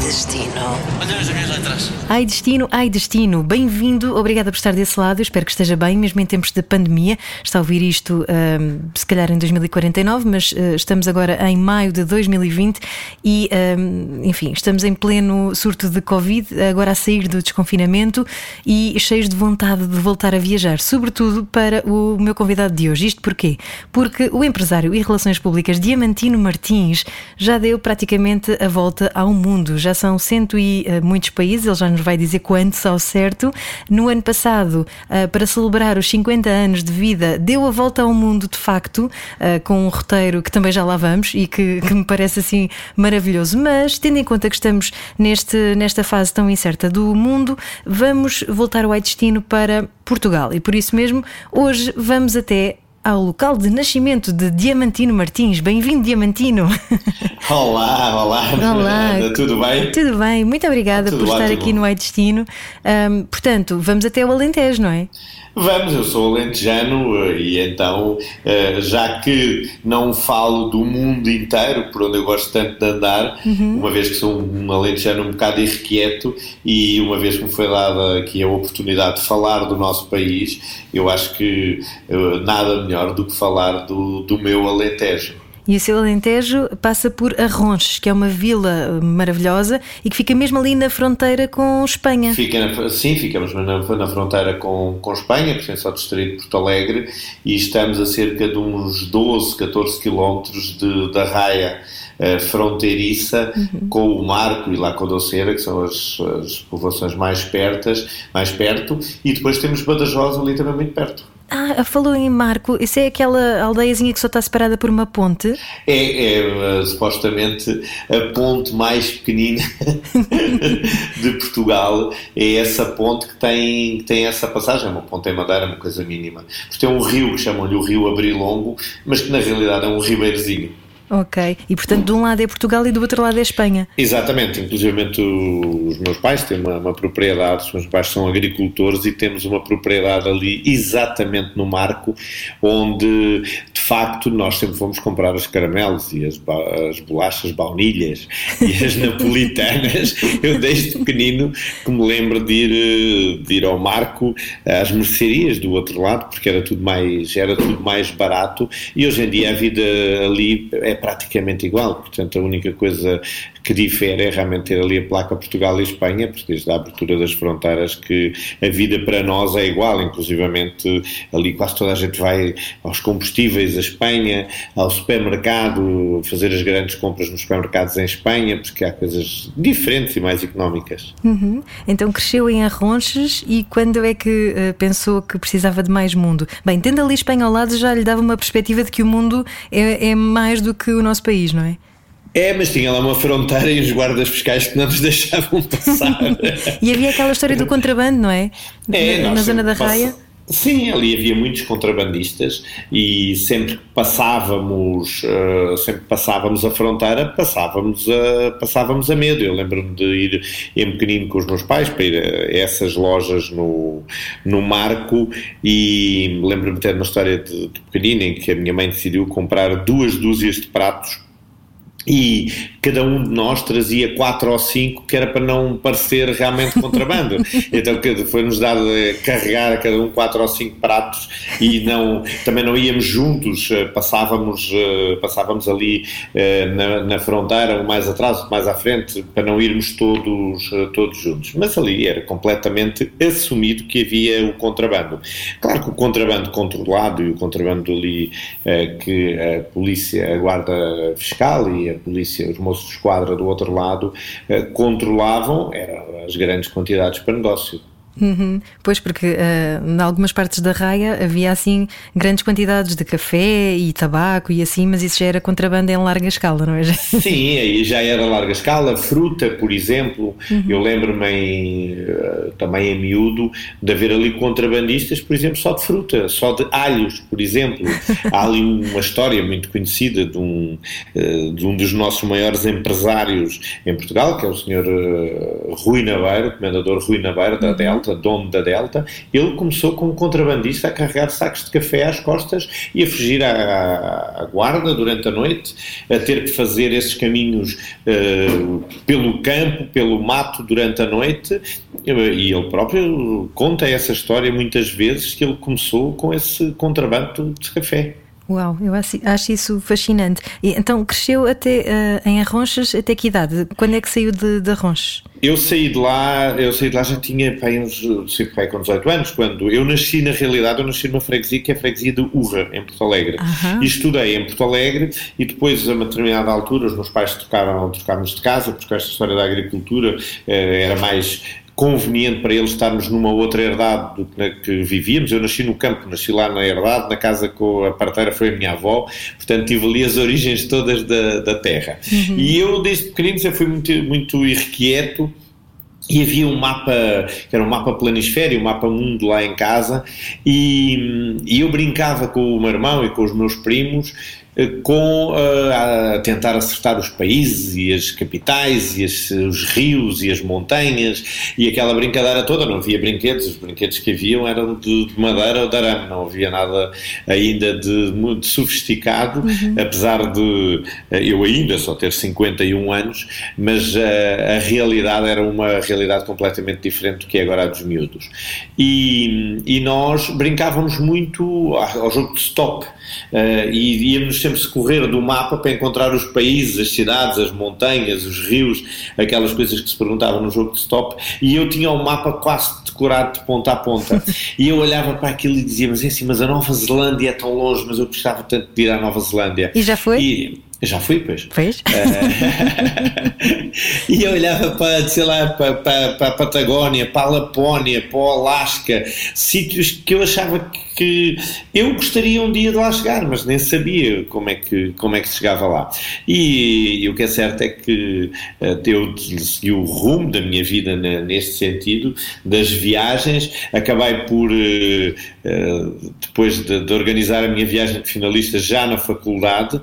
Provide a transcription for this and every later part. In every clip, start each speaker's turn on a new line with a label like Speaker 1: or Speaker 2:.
Speaker 1: Ai, destino.
Speaker 2: Olha as minhas letras.
Speaker 3: Ai destino, ai destino, bem-vindo, obrigada por estar desse lado, Eu espero que esteja bem, mesmo em tempos de pandemia. Está a ouvir isto ahm, se calhar em 2049, mas ah, estamos agora em maio de 2020 e, ahm, enfim, estamos em pleno surto de Covid, agora a sair do desconfinamento e cheios de vontade de voltar a viajar, sobretudo para o meu convidado de hoje. Isto porquê? Porque o empresário e relações públicas Diamantino Martins já deu praticamente a volta ao mundo. Já são cento e eh, muitos países, ele já nos vai dizer quantos ao certo. No ano passado, eh, para celebrar os 50 anos de vida, deu a volta ao mundo de facto, eh, com um roteiro que também já lá vamos e que, que me parece assim maravilhoso. Mas, tendo em conta que estamos neste, nesta fase tão incerta do mundo, vamos voltar ao destino para Portugal. E por isso mesmo, hoje vamos até ao local de nascimento de Diamantino Martins. Bem-vindo, Diamantino.
Speaker 4: Olá, olá,
Speaker 3: Olá.
Speaker 4: Tudo bem?
Speaker 3: Tudo bem, muito obrigada
Speaker 4: Tudo
Speaker 3: por estar
Speaker 4: ótimo.
Speaker 3: aqui no Ai Destino. Ahm, portanto, vamos até o Alentejo, não é?
Speaker 4: Vamos, eu sou alentejano eh, e então, eh, já que não falo do mundo inteiro, por onde eu gosto tanto de andar, uma vez que sou um alentejano um bocado irrequieto e uma vez que me foi dada aqui a oportunidade de falar do nosso país, eu acho que eh, nada melhor do que falar do, do meu Alentejo.
Speaker 3: E o seu Alentejo passa por Arronches, que é uma vila maravilhosa e que fica mesmo ali na fronteira com Espanha.
Speaker 4: Fica na- sim, ficamos na, na fronteira com, com Espanha, pertence ao distrito de Porto Alegre, e estamos a cerca de uns 12, 14 quilómetros da raia eh, fronteiriça com o Marco e La Condocera, que são as, as povoações mais, pertas, mais perto, e depois temos Badajoz ali também muito perto.
Speaker 3: Ah, falou em Marco, isso é aquela aldeiazinha que só está separada por uma ponte?
Speaker 4: É, é, eh, supostamente a ponte mais pequenina de Portugal. É essa ponte que tem, que tem essa passagem. É uma ponte em madeira, uma coisa mínima. Porque tem um rio que chamam-lhe o Rio Abrilongo, mas que na realidade é um ribeirozinho.
Speaker 3: Ok. E portanto, de um lado é Portugal e do outro lado é Espanha.
Speaker 4: Exatamente, inclusive os meus pais têm uma, uma propriedade, os meus pais são agricultores e temos uma propriedade ali exatamente no marco onde de facto nós sempre fomos comprar os caramelos e as, as bolachas baunilhas e as napolitanas. Eu desde pequenino que me lembro de ir, de ir ao marco às mercearias do outro lado porque era tudo mais, era tudo mais barato e hoje em dia a vida ali é praticamente igual, portanto a única coisa que difere é realmente ter ali a placa Portugal e Espanha, porque desde a abertura das fronteiras que a vida para nós é igual, inclusivamente ali quase toda a gente vai aos combustíveis a Espanha, ao supermercado, fazer as grandes compras nos supermercados em Espanha, porque há coisas diferentes e mais económicas.
Speaker 3: Uhum. Então cresceu em Arronches e quando é que eh, pensou que precisava de mais mundo? Bem, tendo ali Espanha ao lado já lhe dava uma perspectiva de que o mundo é, é mais do que o nosso país, não é?
Speaker 4: É, mas tinha lá uma fronteira e os guardas fiscais que não nos deixavam passar.
Speaker 3: E havia aquela história do contrabando, não é?
Speaker 4: É,
Speaker 3: na,
Speaker 4: nós
Speaker 3: na zona da
Speaker 4: sempre
Speaker 3: raia.
Speaker 4: passa- Sim, ali havia muitos contrabandistas e sempre que passávamos, eh, sempre passávamos a fronteira, passávamos a, passávamos a medo. Eu lembro-me de ir em pequenino com os meus pais para ir a essas lojas no, no Marco e lembro-me de ter uma história de, de pequenino em que a minha mãe decidiu comprar duas dúzias de pratos e cada um de nós trazia quatro ou cinco que era para não parecer realmente contrabando. Então foi-nos dado carregar a cada um quatro ou cinco pratos e não, também não íamos juntos eh, passávamos, eh, passávamos ali eh, na, na fronteira, um mais atrás, outro mais à frente para não irmos todos, todos juntos, mas ali era completamente assumido que havia o contrabando. Claro que o contrabando controlado e o contrabando ali que a polícia, a guarda fiscal e a polícia, os moços de esquadra do outro lado eh, controlavam eram as grandes quantidades para negócio.
Speaker 3: Uhum. Pois, porque ah, em algumas partes da raia havia assim grandes quantidades de café e tabaco e assim, mas isso já era contrabando em larga escala, não é?
Speaker 4: Sim, aí já era larga escala. Fruta, por exemplo, eu lembro-me em, eh, também em miúdo de haver ali contrabandistas, por exemplo, só de fruta, só de alhos, por exemplo. Há ali uma história muito conhecida de um, eh, de um dos nossos maiores empresários em Portugal, que é o senhor Rui Nabeiro, o comendador Rui Nabeiro da Delta, Delta, dono da Delta, ele começou como contrabandista a carregar sacos de café às costas e a fugir à, à guarda durante a noite, a ter que fazer esses caminhos uh, pelo campo, pelo mato durante a noite, e ele próprio conta essa história muitas vezes que ele começou com esse contrabando de café.
Speaker 3: Uau, eu acho, acho isso fascinante. E, então, cresceu até uh, em Arronches até que idade? Quando é que saiu de, de Arronches?
Speaker 4: Eu saí de lá, eu saí de lá já tinha pai, uns, pai, com 18 anos, quando eu nasci na realidade, eu nasci numa freguesia que é a freguesia de Urra, em Porto Alegre. Uhum. E estudei em Porto Alegre e depois, a uma determinada altura, os meus pais trocaram, trocaram-nos de casa, porque esta história da agricultura eh, era mais conveniente para eles estarmos numa outra herdade do que na que vivíamos. Eu nasci no campo, nasci lá na herdade, na casa com a parteira foi a minha avó, portanto tive ali as origens todas da, da terra. Uhum. E eu, desde pequenino, sempre fui muito, muito irrequieto. E havia um mapa, que era um mapa planisfério, um mapa mundo lá em casa, e, e eu brincava com o meu irmão e com os meus primos com uh, a tentar acertar os países e as capitais e as, os rios e as montanhas e aquela brincadeira toda, não havia brinquedos, os brinquedos que haviam eram de, de madeira ou de arame, não havia nada ainda de muito sofisticado, uhum. apesar de eh, eu ainda só ter 51 anos, mas uh, a realidade era uma realidade completamente diferente do que é agora a dos miúdos. E, e nós brincávamos muito ao jogo de stop uh, e íamos sempre correr do mapa para encontrar os países, as cidades, as montanhas, os rios, aquelas coisas que se perguntavam no jogo de stop, e eu tinha o um mapa quase decorado de ponta a ponta. e eu olhava para aquilo e dizia, mas é assim, mas a Nova Zelândia é tão longe, mas eu gostava tanto de ir à Nova Zelândia.
Speaker 3: E já foi?
Speaker 4: E, já fui, pois.
Speaker 3: Fez?
Speaker 4: Uh, e eu olhava para, sei lá, para, para, para, a Patagónia, para a Lapónia, para o Alasca, sítios que eu achava que eu gostaria um dia de lá chegar, mas nem sabia como é que, como é que chegava lá. E, e o que é certo é que uh, eu segui o rumo da minha vida na, neste sentido, das viagens, acabei por, uh, depois de, de organizar a minha viagem de finalista já na faculdade,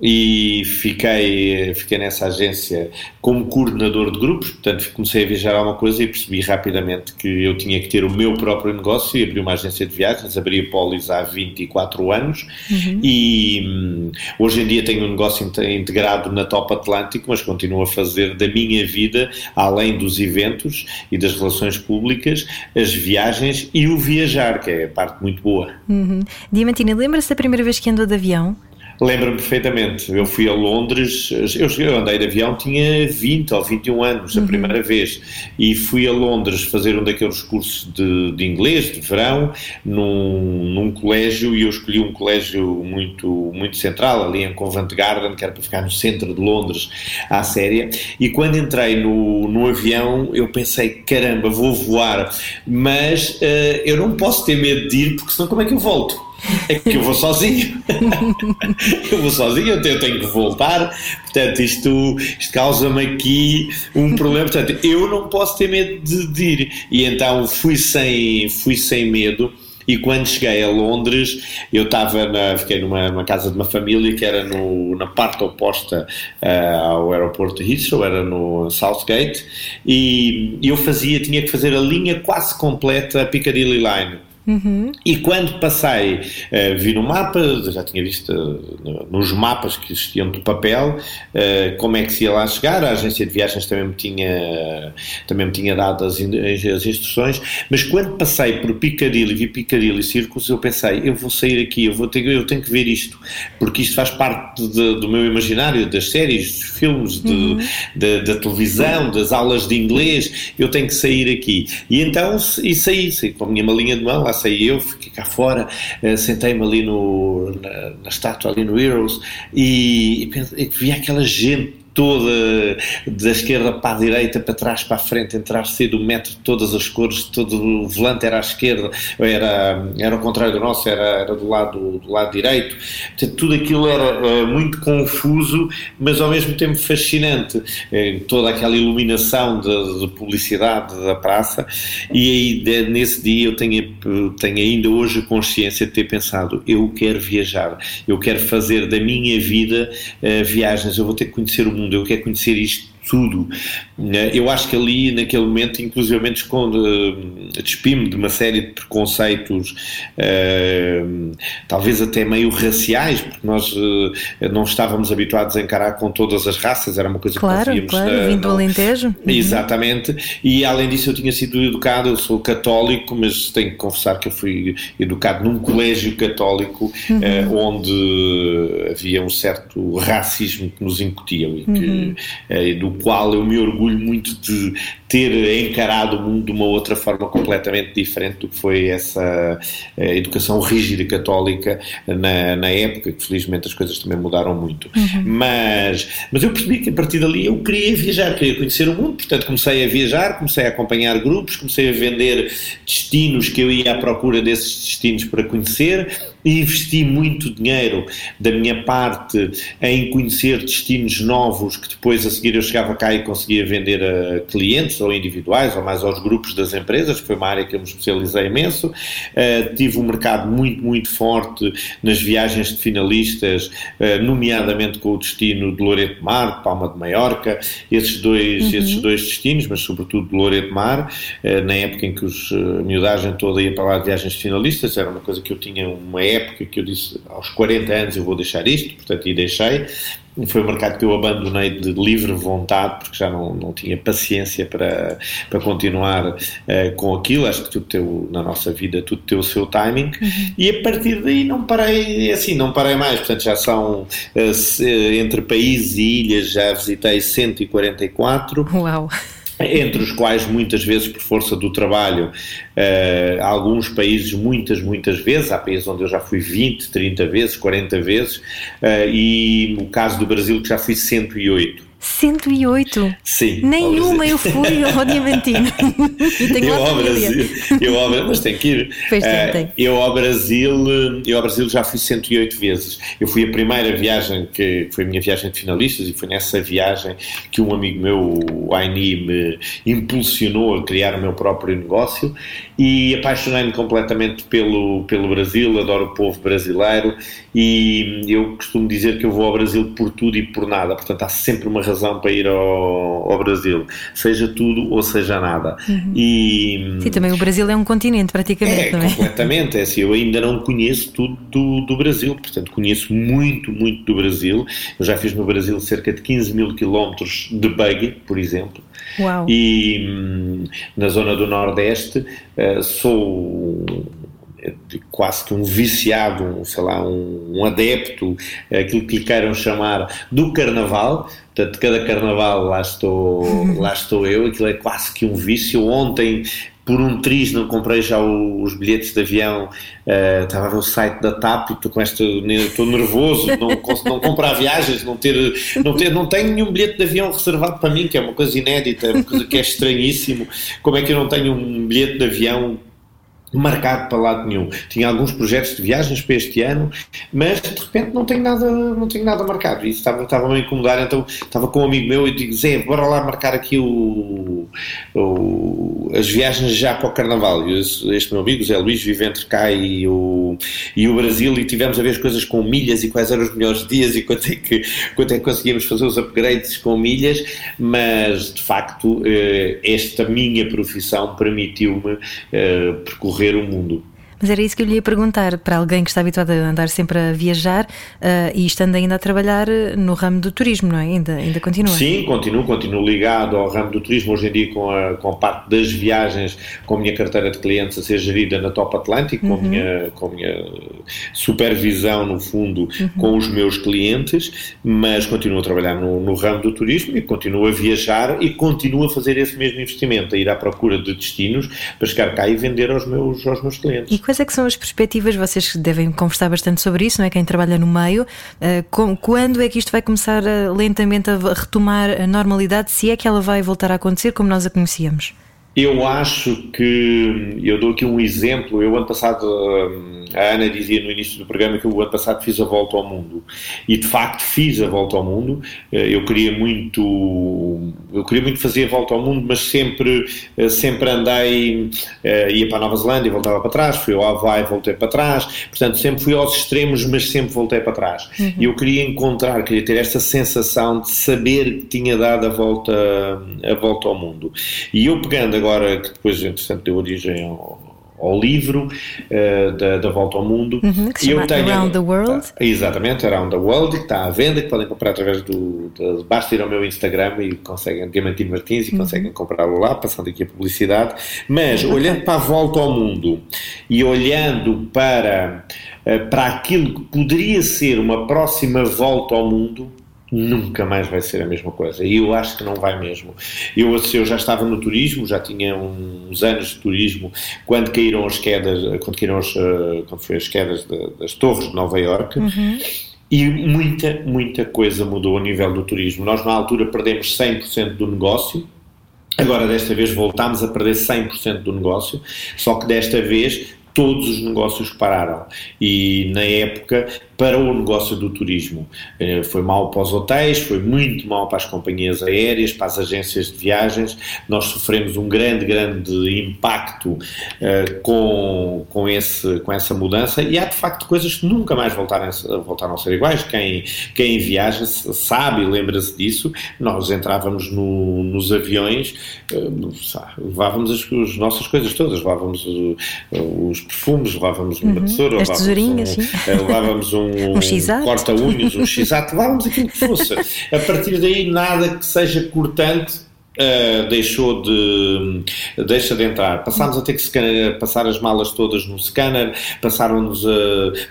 Speaker 4: e fiquei, fiquei nessa agência como coordenador de grupos, portanto comecei a viajar alguma coisa e percebi rapidamente que eu tinha que ter o meu próprio negócio e abri uma agência de viagens, abri a Polis há 24 anos uhum. e hum, hoje em dia tenho um negócio integrado na Top Atlântico, mas continuo a fazer da minha vida, além dos eventos e das relações públicas, as viagens e o viajar, que é a parte muito boa.
Speaker 3: Uhum. Diamantina, lembra-se da primeira vez que andou de avião?
Speaker 4: Lembro-me perfeitamente. Eu fui a Londres, eu andei de avião, tinha 20 ou 21 anos, a uhum. primeira vez, e fui a Londres fazer um daqueles cursos de, de inglês, de verão, num, num colégio, e eu escolhi um colégio muito, muito central, ali em Covent Garden, que era para ficar no centro de Londres, à séria, e quando entrei no, no avião, eu pensei, caramba, vou voar, mas uh, eu não posso ter medo de ir, porque senão como é que eu volto? É que eu vou sozinho. eu vou sozinho, eu tenho, que voltar. Portanto, isto, isto causa-me aqui um problema. Portanto, eu não posso ter medo de, de ir. E então fui sem, fui sem medo. E quando cheguei a Londres, eu estava na, fiquei numa, numa, casa de uma família que era no, na parte oposta uh, ao aeroporto de Heathrow, era no Southgate, e eu fazia, tinha que fazer a linha quase completa a Piccadilly Line. Uhum. E quando passei, uh, vi no mapa, já tinha visto uh, nos mapas que existiam de papel, uh, como é que se ia lá chegar. A agência de viagens também me tinha, também me tinha dado as, as instruções. Mas quando passei por Piccadilly, vi Piccadilly Circus, eu pensei: eu vou sair aqui, eu, vou ter, eu tenho que ver isto, porque isto faz parte de, do meu imaginário, das séries, dos filmes, de, uhum. de, da televisão, das aulas de inglês. Eu tenho que sair aqui. E então, e saí, saí com a minha malinha de mão lá passei eu, fiquei cá fora, uh, sentei-me ali no, na, na, estátua, ali no Heroes, e, e, e vi aquela gente toda da esquerda para a direita, para trás, para a frente, entrar cedo o metro, todas as cores, todo o volante era à esquerda, era, era ao contrário do nosso, era, era do, lado, do lado direito. Portanto, tudo aquilo era uh, muito confuso, mas ao mesmo tempo fascinante. Uh, toda aquela iluminação de, de, publicidade da praça, e aí de, nesse dia eu tenho, tenho ainda hoje consciência de ter pensado: eu quero viajar, eu quero fazer da minha vida uh, viagens, eu vou ter que conhecer o mundo mundo, eu quero conhecer isto tudo. Eu acho que ali, naquele momento, inclusivamente esconde, despime de uma série de preconceitos, talvez até meio raciais, porque nós não estávamos habituados a encarar com todas as raças, era uma coisa
Speaker 3: claro,
Speaker 4: que víamos.
Speaker 3: Claro,
Speaker 4: na,
Speaker 3: vindo do Alentejo. Uhum.
Speaker 4: Exatamente, e além disso eu tinha sido educado, eu sou católico, mas tenho que confessar que eu fui educado num colégio católico, uhum. onde havia um certo racismo que nos incutiam e que, uhum. Qual eu me orgulho muito de ter encarado o mundo de uma outra forma completamente diferente do que foi essa educação rígida católica na, na época, que felizmente as coisas também mudaram muito. Uhum. Mas, mas eu percebi que a partir dali eu queria viajar, queria conhecer o mundo, portanto comecei a viajar, comecei a acompanhar grupos, comecei a vender destinos que eu ia à procura desses destinos para conhecer investi muito dinheiro da minha parte em conhecer destinos novos que depois a seguir eu chegava cá e conseguia vender a clientes ou individuais ou mais aos grupos das empresas, que foi uma área que eu me especializei imenso. Uh, tive um mercado muito, muito forte nas viagens de finalistas, uh, nomeadamente com o destino de Loreto Mar, Palma de Maiorca, esses dois, uhum. esses dois destinos, mas sobretudo de Loreto Mar, uh, na época em que os, a miudagem toda ia para lá de viagens de finalistas, era uma coisa que eu tinha uma época que eu disse aos 40 anos eu vou deixar isto, portanto, e deixei. Foi um mercado que eu abandonei de livre vontade, porque já não, não tinha paciência para, para continuar uh, com aquilo. Acho que tudo teu, na nossa vida, tudo tem o seu timing. Uhum. E a partir daí não parei, assim, não parei mais. Portanto, já são uh, entre países e ilhas, já visitei 144.
Speaker 3: Uau!
Speaker 4: Entre os quais muitas vezes por força do trabalho, uh, alguns países muitas, muitas vezes, há países onde eu já fui 20, 30 vezes, 40 vezes, uh, e o caso do Brasil que já fui 108.
Speaker 3: 108?
Speaker 4: Sim.
Speaker 3: Nenhuma eu fui ao Diamantino. e tenho
Speaker 4: eu ao Brasil, eu ao Brasil, mas tem que ir.
Speaker 3: Pois uh, tem.
Speaker 4: Eu ao Brasil, eu ao Brasil já fui 108 vezes. Eu fui a primeira viagem que foi a minha viagem de finalistas e foi nessa viagem que um amigo meu, o Aini, me impulsionou a criar o meu próprio negócio e apaixonei-me completamente pelo, pelo Brasil, adoro o povo brasileiro e eu costumo dizer que eu vou ao Brasil por tudo e por nada, portanto há sempre uma razão para ir ao, ao Brasil, seja tudo ou seja nada.
Speaker 3: Uhum. E, Sim, também o Brasil é um continente praticamente,
Speaker 4: é,
Speaker 3: não é?
Speaker 4: completamente, é assim, eu ainda não conheço tudo do, do Brasil, portanto conheço muito, muito do Brasil, eu já fiz no Brasil cerca de 15 mil quilómetros de buggy, por exemplo,
Speaker 3: Uau.
Speaker 4: e hum, na zona do Nordeste uh, sou quase que um viciado, um, sei lá, um, um, adepto, aquilo que lhe queiram chamar, do carnaval. Portanto, cada carnaval lá estou, lá estou eu, aquilo é quase que um vício. Ontem, por um triz, não comprei já os bilhetes de avião, uh, estava a ver o site da TAP e estou com esta, estou nervoso, não, não comprar viagens, não ter, não ter, não tenho nenhum bilhete de avião reservado para mim, que é uma coisa inédita, é uma coisa que é estranhíssimo. Como é que eu não tenho um bilhete de avião marcado para lado nenhum. Tinha alguns projetos de viagens para este ano, mas de repente não tenho nada, não tenho nada marcado. Isso estava, estava a incomodar, então estava com um amigo meu e digo, Zé, bora lá marcar aqui o, o, as viagens já para o Carnaval. E este meu amigo, Zé Luís, vive entre cá e o, e o Brasil e tivemos a ver as coisas com milhas e quais eram os melhores dias e quanto é que, quanto é que conseguíamos fazer os upgrades com milhas, mas de facto eh, esta minha profissão permitiu-me eh, percorrer ver o mundo.
Speaker 3: Mas era isso que eu lhe ia perguntar para alguém que está habituado a andar sempre a viajar uh, e estando ainda a trabalhar eh, no ramo do turismo, não é? Ainda, ainda continua?
Speaker 4: Sim, continuo, continuo ligado ao ramo do turismo. Hoje em dia, com a, com a parte das viagens, com a minha carteira de clientes a ser gerida na Top Atlântico, uhum. com, a minha, com a minha supervisão, no fundo, uhum. com os meus clientes, mas continuo a trabalhar no, no ramo do turismo e continuo a viajar e continuo a fazer esse mesmo investimento, a ir à procura de destinos para chegar cá e vender aos meus, aos meus clientes.
Speaker 3: Quais é que são as perspectivas? Vocês devem conversar bastante sobre isso, não é? Quem trabalha no meio. Eh, quando é que isto vai começar lentamente a retomar a normalidade, se é que ela vai voltar a acontecer como nós a conhecíamos?
Speaker 4: Eu acho que, eu dou aqui um exemplo, eu ano passado, a Ana dizia no início do programa que eu ano passado fiz a volta ao mundo, e de facto fiz a volta ao mundo, eh, eu queria muito, eu queria muito fazer a volta ao mundo, mas sempre, eh, sempre andei, eh, ia para a Nova Zelândia e voltava para trás, fui ao Havaí e voltei para trás, portanto sempre fui aos extremos, mas sempre voltei para trás. Uhum. E eu queria encontrar, queria ter esta sensação de saber que tinha dado a volta, a volta ao mundo. E eu pegando agora, que depois, entretanto, deu origem ao, ao livro uh, da, da, Volta ao Mundo.
Speaker 3: Uhum, que se chama tenho, Around the World.
Speaker 4: Tá, exatamente, Around the World, que está à venda, que podem comprar através do. De, basta ir ao meu Instagram e conseguem, Diamantino Martins, e uhum. conseguem comprá-lo lá, passando aqui a publicidade. Mas, olhando para a Volta ao Mundo e olhando para, uh, para aquilo que poderia ser uma próxima volta ao mundo nunca mais vai ser a mesma coisa. E eu acho que não vai mesmo. Eu, eu já estava no turismo, já tinha uns anos de turismo, quando caíram as quedas, quando caíram as, eh, quando foi as quedas das torres de Nova Iorque. Uhum. E muita, muita coisa mudou a nível do turismo. Nós, na altura, perdemos 100% do negócio, Agora, desta vez, voltámos a perder 100% do negócio, só que desta vez todos os negócios pararam. E na época para o negócio do turismo. Eh, foi mal para os hotéis, foi muito mal para as companhias aéreas, para as agências de viagens. Nós sofremos um grande, grande impacto uh, com, com, esse, com essa mudança e há de facto coisas que nunca mais voltaram, voltaram a ser iguais. Quem, quem viaja sabe e lembra-se disso. Nós entrávamos no, nos aviões, uh, levávamos as, as, nossas coisas todas, levávamos os perfumes, levávamos uma uhum. tesoura,
Speaker 3: levávamos, um,
Speaker 4: levávamos um um, um corta-unhas, um x-ato, levávamos aquilo que fosse. A partir daí, nada que seja cortante Uh, deixou de deixa de entrar. Passámos a ter que scanear, passar as malas todas no scanner, passaram-nos a,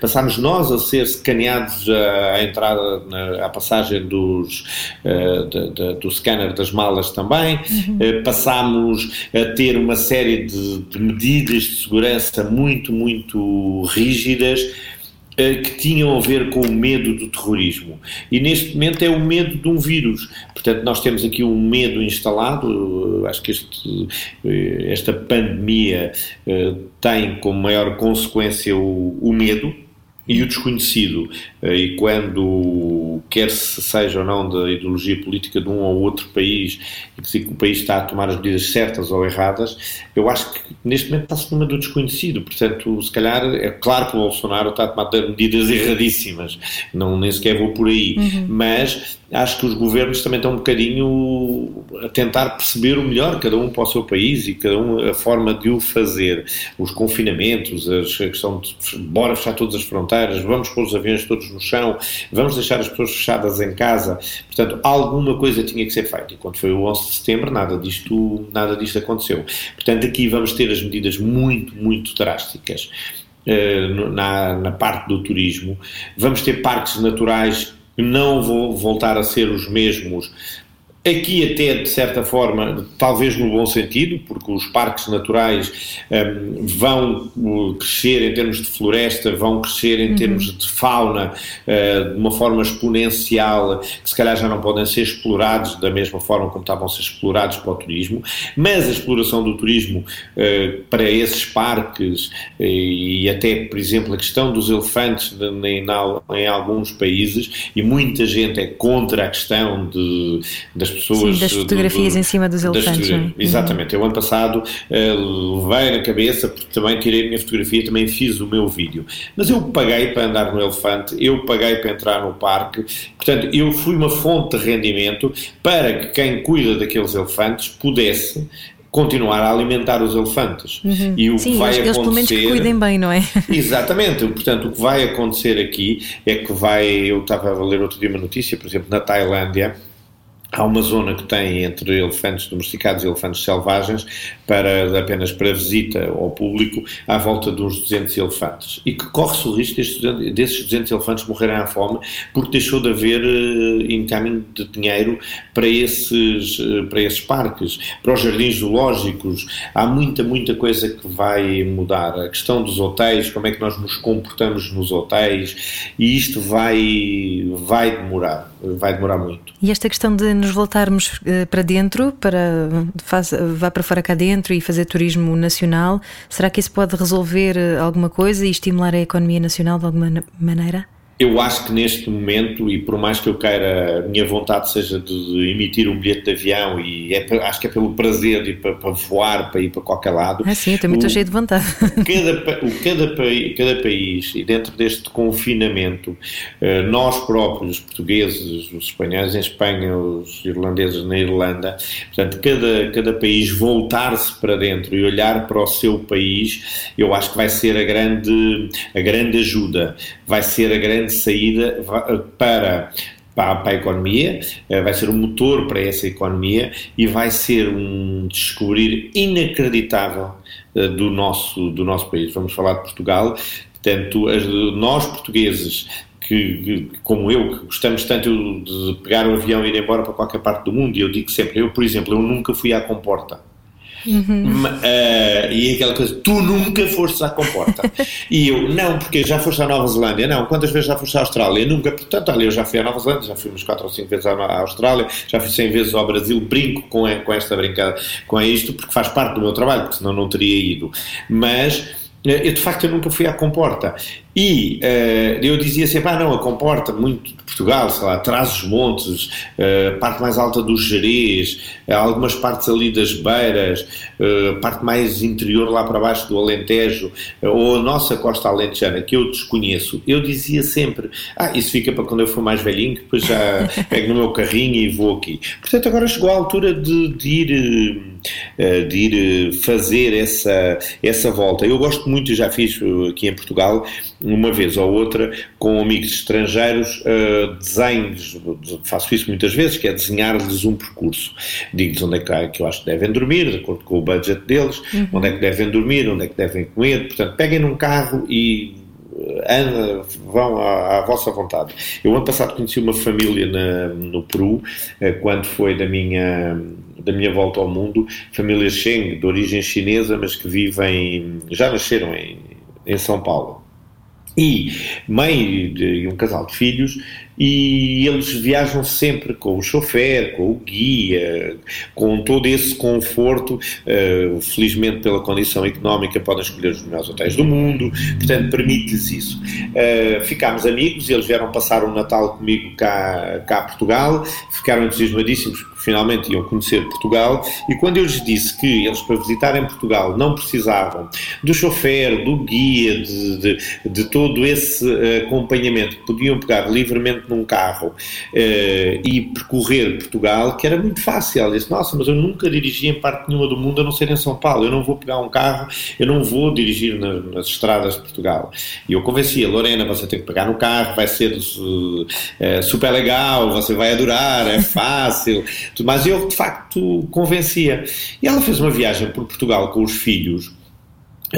Speaker 4: passámos nós a ser escaneados à entrada, na, à passagem dos, uh, de, de, do scanner das malas também. Uhum. Uh, passámos a ter uma série de, de medidas de segurança muito, muito rígidas eh, que tinham a ver com o medo do terrorismo. E neste momento é o medo de um vírus. Portanto, nós temos aqui um medo instalado. Acho que este, eh, esta pandemia eh, tem como maior consequência o, o medo e o desconhecido. E quando, quer se seja ou não da ideologia política de um ou outro país, e que se o país está a tomar as medidas certas ou erradas, eu acho que neste momento está-se numa do desconhecido. Portanto, se calhar, é claro que o Bolsonaro está a tomar medidas erradíssimas, não, nem sequer vou por aí, uhum. mas acho que os governos também estão um bocadinho a tentar perceber o melhor, cada um para o seu país e cada um a forma de o fazer. Os confinamentos, a questão de bora fechar todas as fronteiras, vamos pôr os aviões todos no chão, vamos deixar as pessoas fechadas em casa. Portanto, alguma coisa tinha que ser feita. E quando foi o 11 de setembro, nada disto, nada disto aconteceu. Portanto, aqui vamos ter as medidas muito, muito drásticas. Uh, na, na parte do turismo, vamos ter parques naturais não vão voltar a ser os mesmos Aqui até, de certa forma, talvez no bom sentido, porque os parques naturais um, vão crescer em termos de floresta, vão crescer em uhum. termos de fauna uh, de uma forma exponencial, que se calhar já não podem ser explorados da mesma forma como estavam a ser explorados para o turismo, mas a exploração do turismo uh, para esses parques uh, e até, por exemplo, a questão dos elefantes de, em, em, alguns países, e muita gente é contra a questão de, das pessoas.
Speaker 3: Sim, das fotografias do, do, em cima dos elefantes. É?
Speaker 4: Exatamente. Eu, ano passado, uh, levei na cabeça, porque também tirei a minha fotografia, também fiz o meu vídeo. Mas eu paguei para andar no elefante, eu paguei para entrar no parque, portanto, eu fui uma fonte de rendimento para que quem cuida daqueles elefantes pudesse continuar a alimentar os elefantes.
Speaker 3: Uhum. E o Sim, que vai eles, acontecer. Eles pelo menos cuidem bem, não é?
Speaker 4: Exatamente. Portanto, o que vai acontecer aqui é que vai. Eu estava a ler outro dia uma notícia, por exemplo, na Tailândia Há uma zona que tem entre elefantes domesticados e elefantes selvagens para apenas para visita ao público à volta de uns 200 elefantes e que corre-se o risco desses 200 elefantes morrerem à fome porque deixou de haver uh, encaminho de dinheiro para esses, uh, para esses parques, para os jardins zoológicos. Há muita, muita coisa que vai mudar. A questão dos hotéis, como é que nós nos comportamos nos hotéis e isto vai, vai demorar vai demorar muito.
Speaker 3: E esta questão de nos voltarmos uh, para dentro, para faz, vá para fora cá dentro e fazer turismo nacional, será que isso pode resolver alguma coisa e estimular a economia nacional de alguma maneira?
Speaker 4: Eu acho que neste momento, e por mais que eu queira, a minha vontade seja de emitir um bilhete de avião, e é, acho que é pelo prazer de ir para, para voar, para ir para qualquer lado.
Speaker 3: Ah, sim, eu estou muito cheio de vontade.
Speaker 4: Cada, o, cada, cada país, e dentro deste confinamento, eh, nós próprios, os portugueses, os espanhóis em Espanha, os irlandeses na Irlanda, portanto, cada, cada país voltar-se para dentro e olhar para o seu país, eu acho que vai ser a grande, a grande ajuda, vai ser a grande saída para para, para, a economia, eh, vai ser um motor para essa economia e vai ser um descobrir inacreditável eh, do nosso, do nosso país. Vamos falar de Portugal, portanto, nós portugueses que, como eu, que gostamos tanto de pegar o avião e ir embora para qualquer parte do mundo, e eu digo sempre, eu, por exemplo, eu nunca fui à comporta. Uhum. Uh, e aquela coisa, tu nunca foste à comporta. e eu, não, porque já foste à Nova Zelândia. Não, quantas vezes já foste à Austrália? Nunca, portanto, olha, eu já fui à Nova Zelândia, já fui umas 4 ou 5 vezes à Austrália, já fui 100 vezes ao Brasil, brinco com, com esta brincadeira, com isto, porque faz parte do meu trabalho, porque senão não teria ido. Mas eh, eu de facto eu nunca fui à comporta e uh, eu dizia sempre, ah não, a comporta muito de Portugal, sei lá, traz os montes, uh, parte mais alta do Jerez, uh, algumas partes ali das Beiras, parte mais interior lá para baixo do Alentejo, ou a nossa costa alentejana, que eu desconheço. Eu dizia sempre, ah, isso fica para quando eu for mais velhinho, depois já pego no meu carrinho e vou aqui. Portanto, agora chegou a altura de, de ir, de ir fazer essa, essa volta. Eu gosto muito, já fiz aqui em Portugal, uma vez ou outra, com amigos estrangeiros, uh, desenhos, faço isso muitas vezes, que é desenhar-lhes um percurso. Digo-lhes onde é que, que eu acho que devem dormir, de acordo com o budget deles, uhum. onde é que devem dormir, onde é que devem comer, portanto, peguem num carro e eh, vão à, à, vossa vontade. Eu ano passado conheci uma família na, no Peru, eh, quando foi da minha da minha volta ao mundo, família Sheng, de origem chinesa, mas que vivem, já nasceram em, em São Paulo e mãe de um casal de filhos e eles viajam sempre com o chofer, com o guia, com todo esse conforto. Uh, felizmente, pela condição económica, podem escolher os melhores hotéis do mundo, portanto, permite-lhes isso. Uh, ficámos amigos, eles vieram passar o um Natal comigo cá, cá a Portugal, ficaram entusiasmadíssimos finalmente iam conhecer Portugal. E quando eu lhes disse que eles, para visitarem Portugal, não precisavam do chofer, do guia, de, de, de todo esse acompanhamento, podiam pegar livremente num carro uh, e percorrer Portugal, que era muito fácil. Ele disse, nossa, mas eu nunca dirigi em parte nenhuma do mundo a não ser em São Paulo. Eu não vou pegar um carro, eu não vou dirigir na, nas estradas de Portugal. E eu convencia, Lorena, você tem que pegar no carro, vai ser uh, super legal, você vai adorar, é fácil. Mas eu, de facto, convencia. E ela fez uma viagem por Portugal com os filhos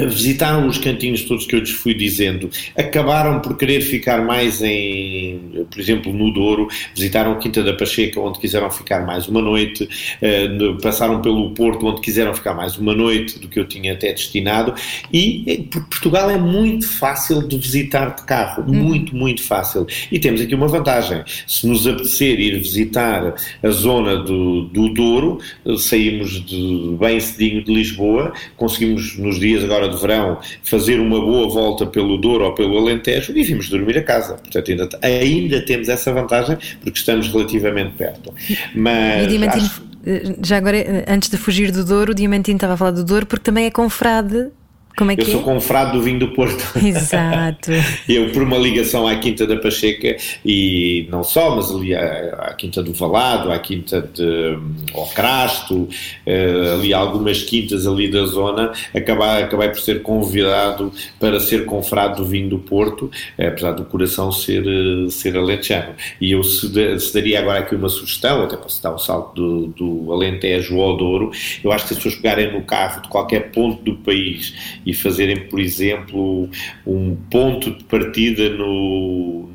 Speaker 4: visitaram os cantinhos todos que eu lhes fui dizendo, acabaram por querer ficar mais em, por exemplo, no Douro, visitaram a Quinta da Pacheca, onde quiseram ficar mais uma noite, eh, passaram pelo Porto, onde quiseram ficar mais uma noite do que eu tinha até destinado, e Portugal é muito fácil de visitar de carro, hum. muito, muito fácil. E temos aqui uma vantagem, se nos apetecer ir visitar a zona do, do Douro, saímos de, bem cedinho de Lisboa, conseguimos nos dias agora de verão fazer uma boa volta pelo Douro ou pelo Alentejo e vimos dormir a casa. Portanto, ainda, ainda temos essa vantagem porque estamos relativamente perto. Mas. Acho...
Speaker 3: Eh, já agora, eh, antes de fugir do Douro, o Diamantino estava a falar do Douro porque também é confrade como é que
Speaker 4: eu sou é? confrado do vinho do Porto.
Speaker 3: Exato.
Speaker 4: eu, por uma ligação à Quinta da Pacheca, e não só, mas ali à, à Quinta do Valado, à Quinta de ao Crasto, uh, ali algumas quintas ali da zona, acabei, acabei por ser convidado para ser confrado do vinho do Porto, apesar do coração ser, ser alentejano. E eu se, se daria agora aqui uma sugestão, até para citar o salto do, do Alentejo ao Douro, eu acho que as pessoas pegarem no carro de qualquer ponto do país e fazerem, por exemplo, um ponto de partida no,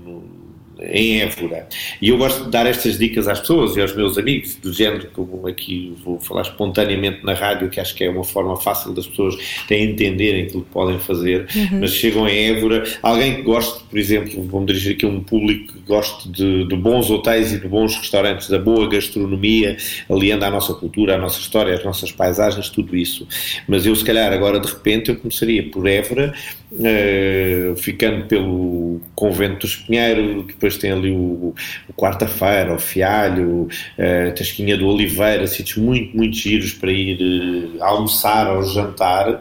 Speaker 4: em Évora. E eu gosto de dar estas dicas às pessoas e aos meus amigos, do género que aqui vou falar espontaneamente na rádio, que acho que é uma forma fácil das pessoas entenderem aquilo que podem fazer, uhum. mas chegam a Évora, alguém que goste, por exemplo, vamos dirigir aqui a um público que goste de, de, bons hotéis e de bons restaurantes, da boa gastronomia, aliando à nossa cultura, à nossa história, às nossas paisagens, tudo isso. Mas eu, se calhar, agora de repente, eu começaria por Évora, uh, ficando pelo Convento do Espinheiro, depois tem ali o, o Quarta-feira, o Fialho, a Tasquinha do Oliveira, sítios muito, muito giros para ir uh, almoçar ou jantar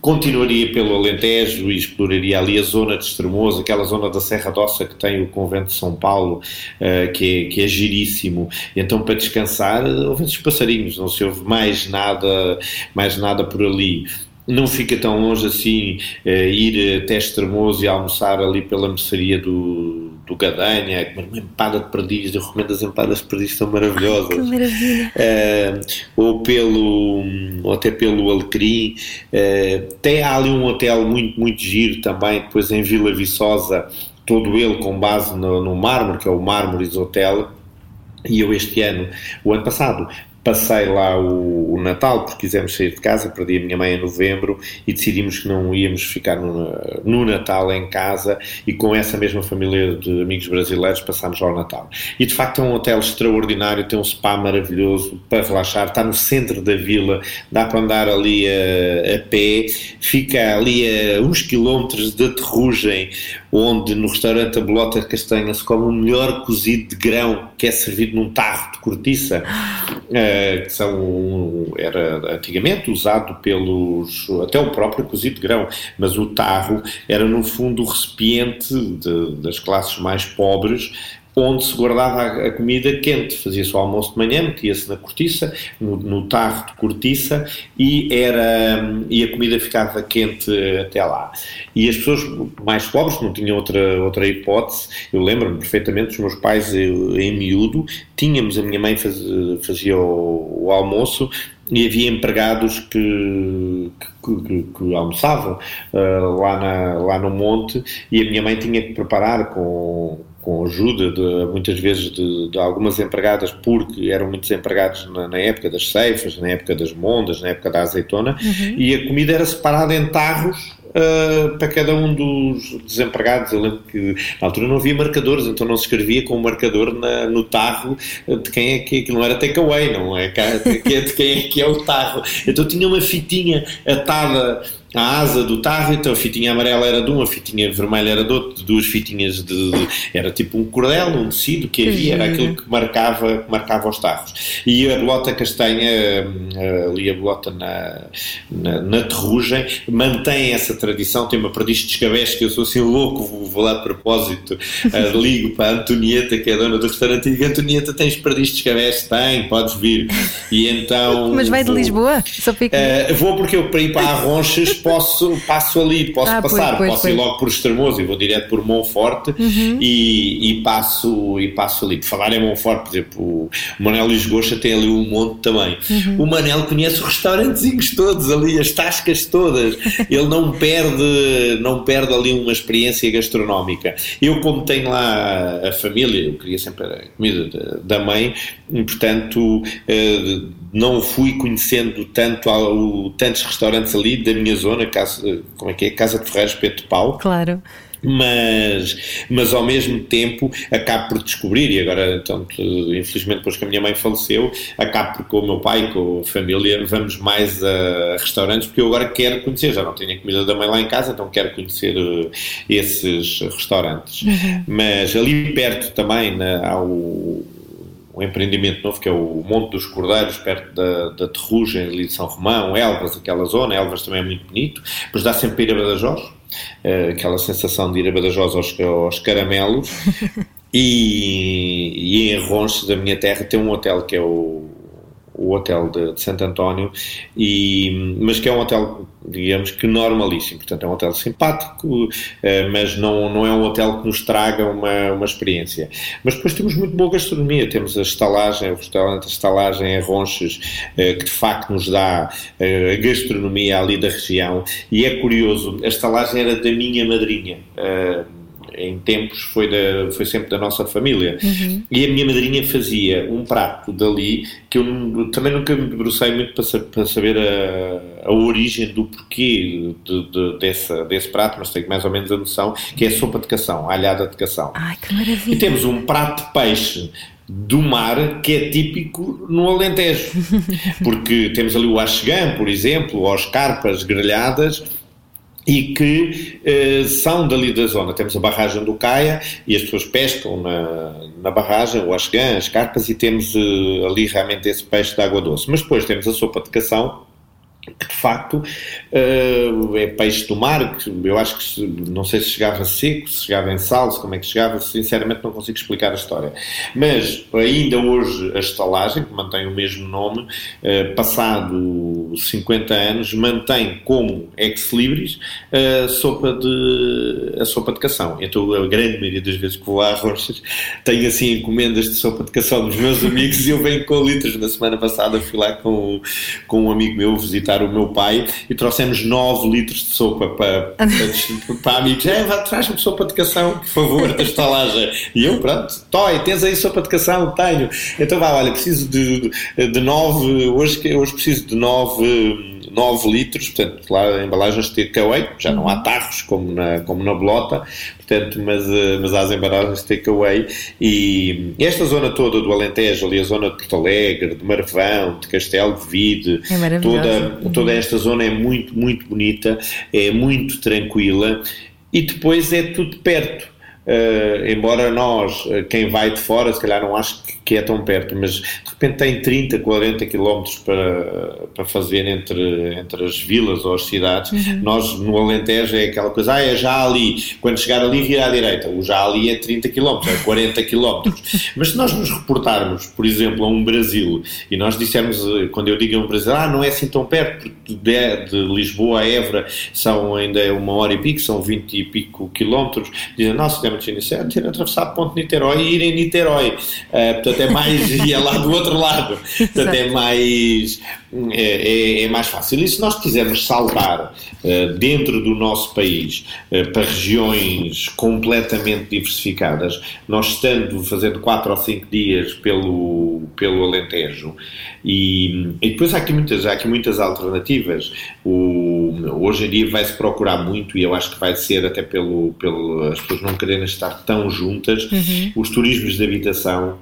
Speaker 4: continuaria pelo Alentejo e exploraria ali a zona de Estremoso, aquela zona da Serra d'Ossa que tem o Convento de São Paulo, uh, que, é, que é giríssimo. E então, para descansar, ouve os passarinhos, não se ouve mais nada, mais nada por ali não fica tão longe assim uh, ir até Estremoso e almoçar ali pela mercearia do, do Gadanha, comer uma empada de perdiz, eu recomendo as empadas de perdiz, são maravilhosas. Que
Speaker 3: maravilha! Uh,
Speaker 4: ou, pelo, ou até pelo Alecrim. Uh, tem ali um hotel muito, muito giro também, depois em Vila Viçosa, todo ele com base no, no mármore, que é o Mármores Hotel, e eu este ano, o ano passado, passei lá o, o, Natal porque quisemos sair de casa, perdi a minha mãe em novembro e decidimos que não íamos ficar no, no, Natal em casa e com essa mesma família de amigos brasileiros passámos lá o Natal. E de facto é um hotel extraordinário, tem um spa maravilhoso para relaxar, está no centro da vila, dá para andar ali a, a pé, fica ali a uns quilómetros de Terrugem, onde no restaurante A Bolota Castanha se come o melhor cozido de grão que é servido num tarro de cortiça. Eh, que são, era antigamente usado pelos, até o próprio cozido de grão, mas o tarro era no fundo o recipiente de, das classes mais pobres onde se guardava a, comida quente. Fazia-se o almoço de manhã, metia-se na cortiça, no, no, tarro de cortiça, e, era, e a comida ficava quente até lá. E as pessoas mais pobres não tinham outra, outra hipótese. Eu lembro-me perfeitamente dos meus pais em miúdo, tínhamos, a minha mãe faz, fazia o, o almoço, e havia empregados que, que, que, que almoçavam uh, lá, na, lá no monte e a minha mãe tinha que preparar com, com ajuda de, muitas vezes de, de, algumas empregadas, porque eram muitos empregados na, na, época das ceifas, na época das mondas, na época da azeitona, uhum. e a comida era separada em tarros uh, para cada um dos desempregados. Eu lembro que na altura não havia marcadores, então não se escrevia com o um marcador na, no tarro de quem é que, não era takeaway, não é? De quem é que é o tarro. Então tinha uma fitinha atada a asa do tarro, então a fitinha amarela era de um, a fitinha vermelha era de outro, duas fitinhas de, de era tipo um cordel, um tecido que havia, era aquilo que marcava, que marcava os tarros. E a bolota castanha, eh, ali a bolota na, na, na terrugem, mantém essa tradição, tem uma perdiz de escabeche que eu sou assim louco, vou, vou lá de propósito, uh, ligo para a Antonieta, que é a dona do restaurante, e digo, Antonieta, tens perdiz de escabeche? Tem, podes vir. E então...
Speaker 3: Mas vai de Lisboa?
Speaker 4: Só fica... Uh, vou porque eu para ir para Arronches posso, passo ali, posso ah, passar, pois, posso pois, ir logo por Estremoso e vou direto por Monforte uhum. e, e, passo, e passo ali. Por falar em Monforte, por exemplo, o Manel Lisgocha tem ali um monte também. Uhum. O Manel conhece os restaurantezinhos todos ali, as tascas todas. Ele não perde, não perde ali uma experiência gastronómica. Eu, como tenho lá a família, eu queria sempre a comida da mãe, portanto, eh, não fui conhecendo tanto tantos restaurantes ali da minha zona casa, como é que é? Casa de Ferreiros, Pedro Pau.
Speaker 3: Claro
Speaker 4: mas, mas ao mesmo tempo acabo por descobrir, e agora, infelizmente, depois que a minha mãe faleceu, acabo por com o meu pai, com a família, vamos mais a restaurantes, porque eu agora quero conhecer, já não tenho a comida da mãe lá em casa, então quero conhecer uh, esses restaurantes. Uhum. Mas ali perto também na, há o um empreendimento novo que é o Monte dos Cordeiros, perto da, da Terrugem, ali de São Romão, Elvas, aquela zona. Elvas também é muito bonito. Depois dá sempre para ir a Badajoz, uh, aquela sensação de ir a Badajoz aos, aos caramelos. e, e em Ronches, da minha terra, tem um hotel que é o o hotel de, de Santo António, e, mas que é um hotel, digamos que normalíssimo, portanto é um hotel simpático, eh, mas não, não é um hotel que nos traga uma, uma experiência. Mas depois temos muito boa gastronomia, temos a estalagem, o restaurante a estalagem em Ronches, eh, que de facto nos dá eh, a gastronomia ali da região, e é curioso, a estalagem era da minha madrinha, em tempos foi, da, foi sempre da nossa família.
Speaker 3: Uhum.
Speaker 4: E a minha madrinha fazia um prato dali que eu também nunca me debrucei muito para, para saber a, a, origem do porquê de, de, desse, desse prato, mas tenho mais ou menos a noção, que é a sopa de cação, a alhada de cação.
Speaker 3: Ai, que maravilha!
Speaker 4: E temos um prato de peixe do mar que é típico no Alentejo, porque temos ali o axegã, por exemplo, ou as carpas grelhadas, e que eh, são dali da zona. Temos a barragem do Caia e as pessoas pescam na, na barragem, o ascã, as carpas, e temos eh, ali realmente esse peixe de água doce. Mas depois temos a sopa de cação, que de facto uh, é peixe do mar, que eu acho que não sei se chegava seco, se chegava em salso, como é que chegava, sinceramente não consigo explicar a história. Mas ainda hoje a estalagem, que mantém o mesmo nome, uh, passado 50 anos, mantém como ex-libris a sopa de, a sopa de cação. Então a grande maioria das vezes que vou a Rochas tenho assim encomendas de sopa de cação dos meus amigos e eu venho com litros. Na semana passada fui lá com, com um amigo meu visitar visitar o meu pai e trouxemos 9 litros de sopa para, para, para amigos. É, traz-me sopa de cação, por favor, da estalagem. E eu, pronto, Toy, tens aí sopa de cação? Tenho. Então vá, olha, preciso de, de 9, hoje, hoje preciso de 9 9 litros, portanto, lá embalagens de takeaway, já não há uhum. tarros como na, como na bolota, portanto, mas, eh, mas há as embalagens de takeaway. E esta zona toda do Alentejo, ali a zona de Porto Alegre, de Marvão, de Castelo de Vide,
Speaker 3: é
Speaker 4: toda, toda esta zona é muito, muito bonita, é muito tranquila e depois é tudo perto Uh, embora nós, uh, quem vai de fora, se calhar não acho que, é tão perto, mas de repente tem 30, 40 quilómetros para, para fazer entre, entre as vilas ou as cidades. Uhum. Nós, no Alentejo, é aquela coisa, ah, é já ali. Quando chegar ali, vira à direita. O já ali é 30 quilómetros, é 40 quilómetros. mas se nós nos reportarmos, por exemplo, a um Brasil, e nós dissermos, eh, quando eu digo a um Brasil, ah, não é assim tão perto, porque de, de Lisboa a Évora são ainda uma hora e pico, são 20 e pico quilómetros, dizem, nossa, Extremamente iniciado, ter atravessado a ponte Niterói e ir em Niterói. Uh, portanto, é mais. e é lá do outro lado. Portanto, é mais. É, é, é, mais fácil. E se nós quisermos saltar uh, dentro do nosso país uh, para regiões completamente diversificadas, nós estando fazendo 4 ou 5 dias pelo, pelo Alentejo, e, e depois há aqui muitas, há aqui muitas alternativas. O, hoje em dia vai-se procurar muito, e eu acho que vai ser até pelo, pelo as pessoas não quererem estar tão juntas, uhum. os turismos de habitação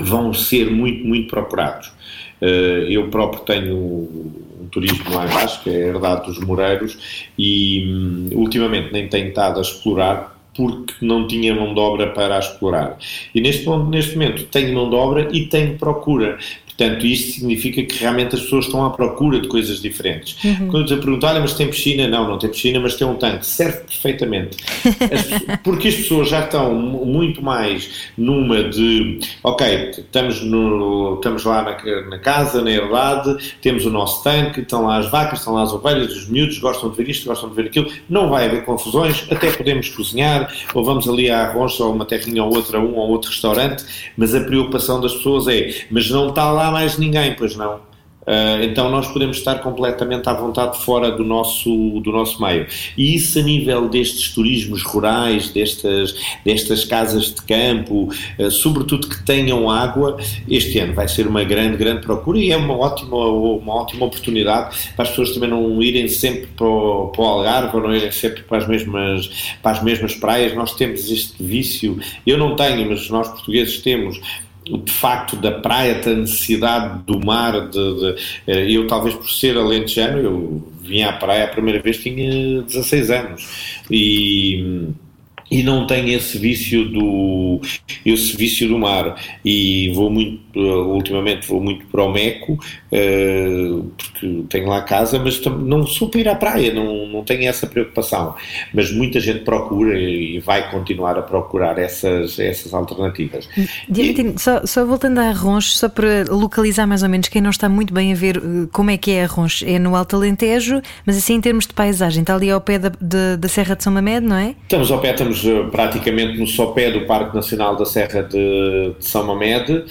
Speaker 4: vão ser muito, muito procurados. Eh, eu próprio tenho um turismo lá embaixo, que é a herdade dos Moreiros, e hum, ultimamente nem tenho estado a explorar porque não tinha mão de obra para explorar. E neste, neste momento tenho mão de obra e tenho procura. Portanto, isto significa que realmente as pessoas estão à procura de coisas diferentes. Uhum. Quando te perguntam, olha, mas tem piscina? Não, não tem piscina, mas tem um tanque. Serve perfeitamente. As, porque as pessoas já estão muito mais numa de, ok, estamos, no, estamos lá na, na casa, na herdade, temos o nosso tanque, estão lá as vacas, estão lá as ovelhas, os miúdos gostam de ver isto, gostam de ver aquilo. Não vai haver confusões, até podemos cozinhar, ou vamos ali à Roncha, ou uma terrinha ou outra, um ou outro restaurante, mas a preocupação das pessoas é, mas não está lá mais ninguém, pois não. Uh, então nós podemos estar completamente à vontade fora do nosso, do nosso meio. E isso a nível destes turismos rurais, destas, destas casas de campo, uh, sobretudo que tenham água, este ano vai ser uma grande, grande procura e é uma ótima, uma ótima oportunidade para as pessoas também não irem sempre para o, para o Algarve ou não irem sempre para as, mesmas, para as mesmas praias. Nós temos este vício, eu não tenho, mas nós portugueses temos de facto da praia, da necessidade do mar, de, de, eh, eu talvez por ser alentejano, eu vim à praia a primeira vez tinha 16 anos. E e não tenho esse vício do esse vício do mar. E vou muito ultimamente vou muito para o Meco uh, porque tenho lá casa mas não sou para ir à praia não, não tenho essa preocupação mas muita gente procura e vai continuar a procurar essas, essas alternativas
Speaker 3: Diamantino, só, só voltando a Arronches só para localizar mais ou menos quem não está muito bem a ver eh, como é que é Arronches é no Alto Alentejo mas assim em termos de paisagem está ali ao pé da, de, da Serra de São Mamed, não é?
Speaker 4: Estamos ao pé, estamos eh, praticamente no sopé do Parque Nacional da Serra de, de São Mamed.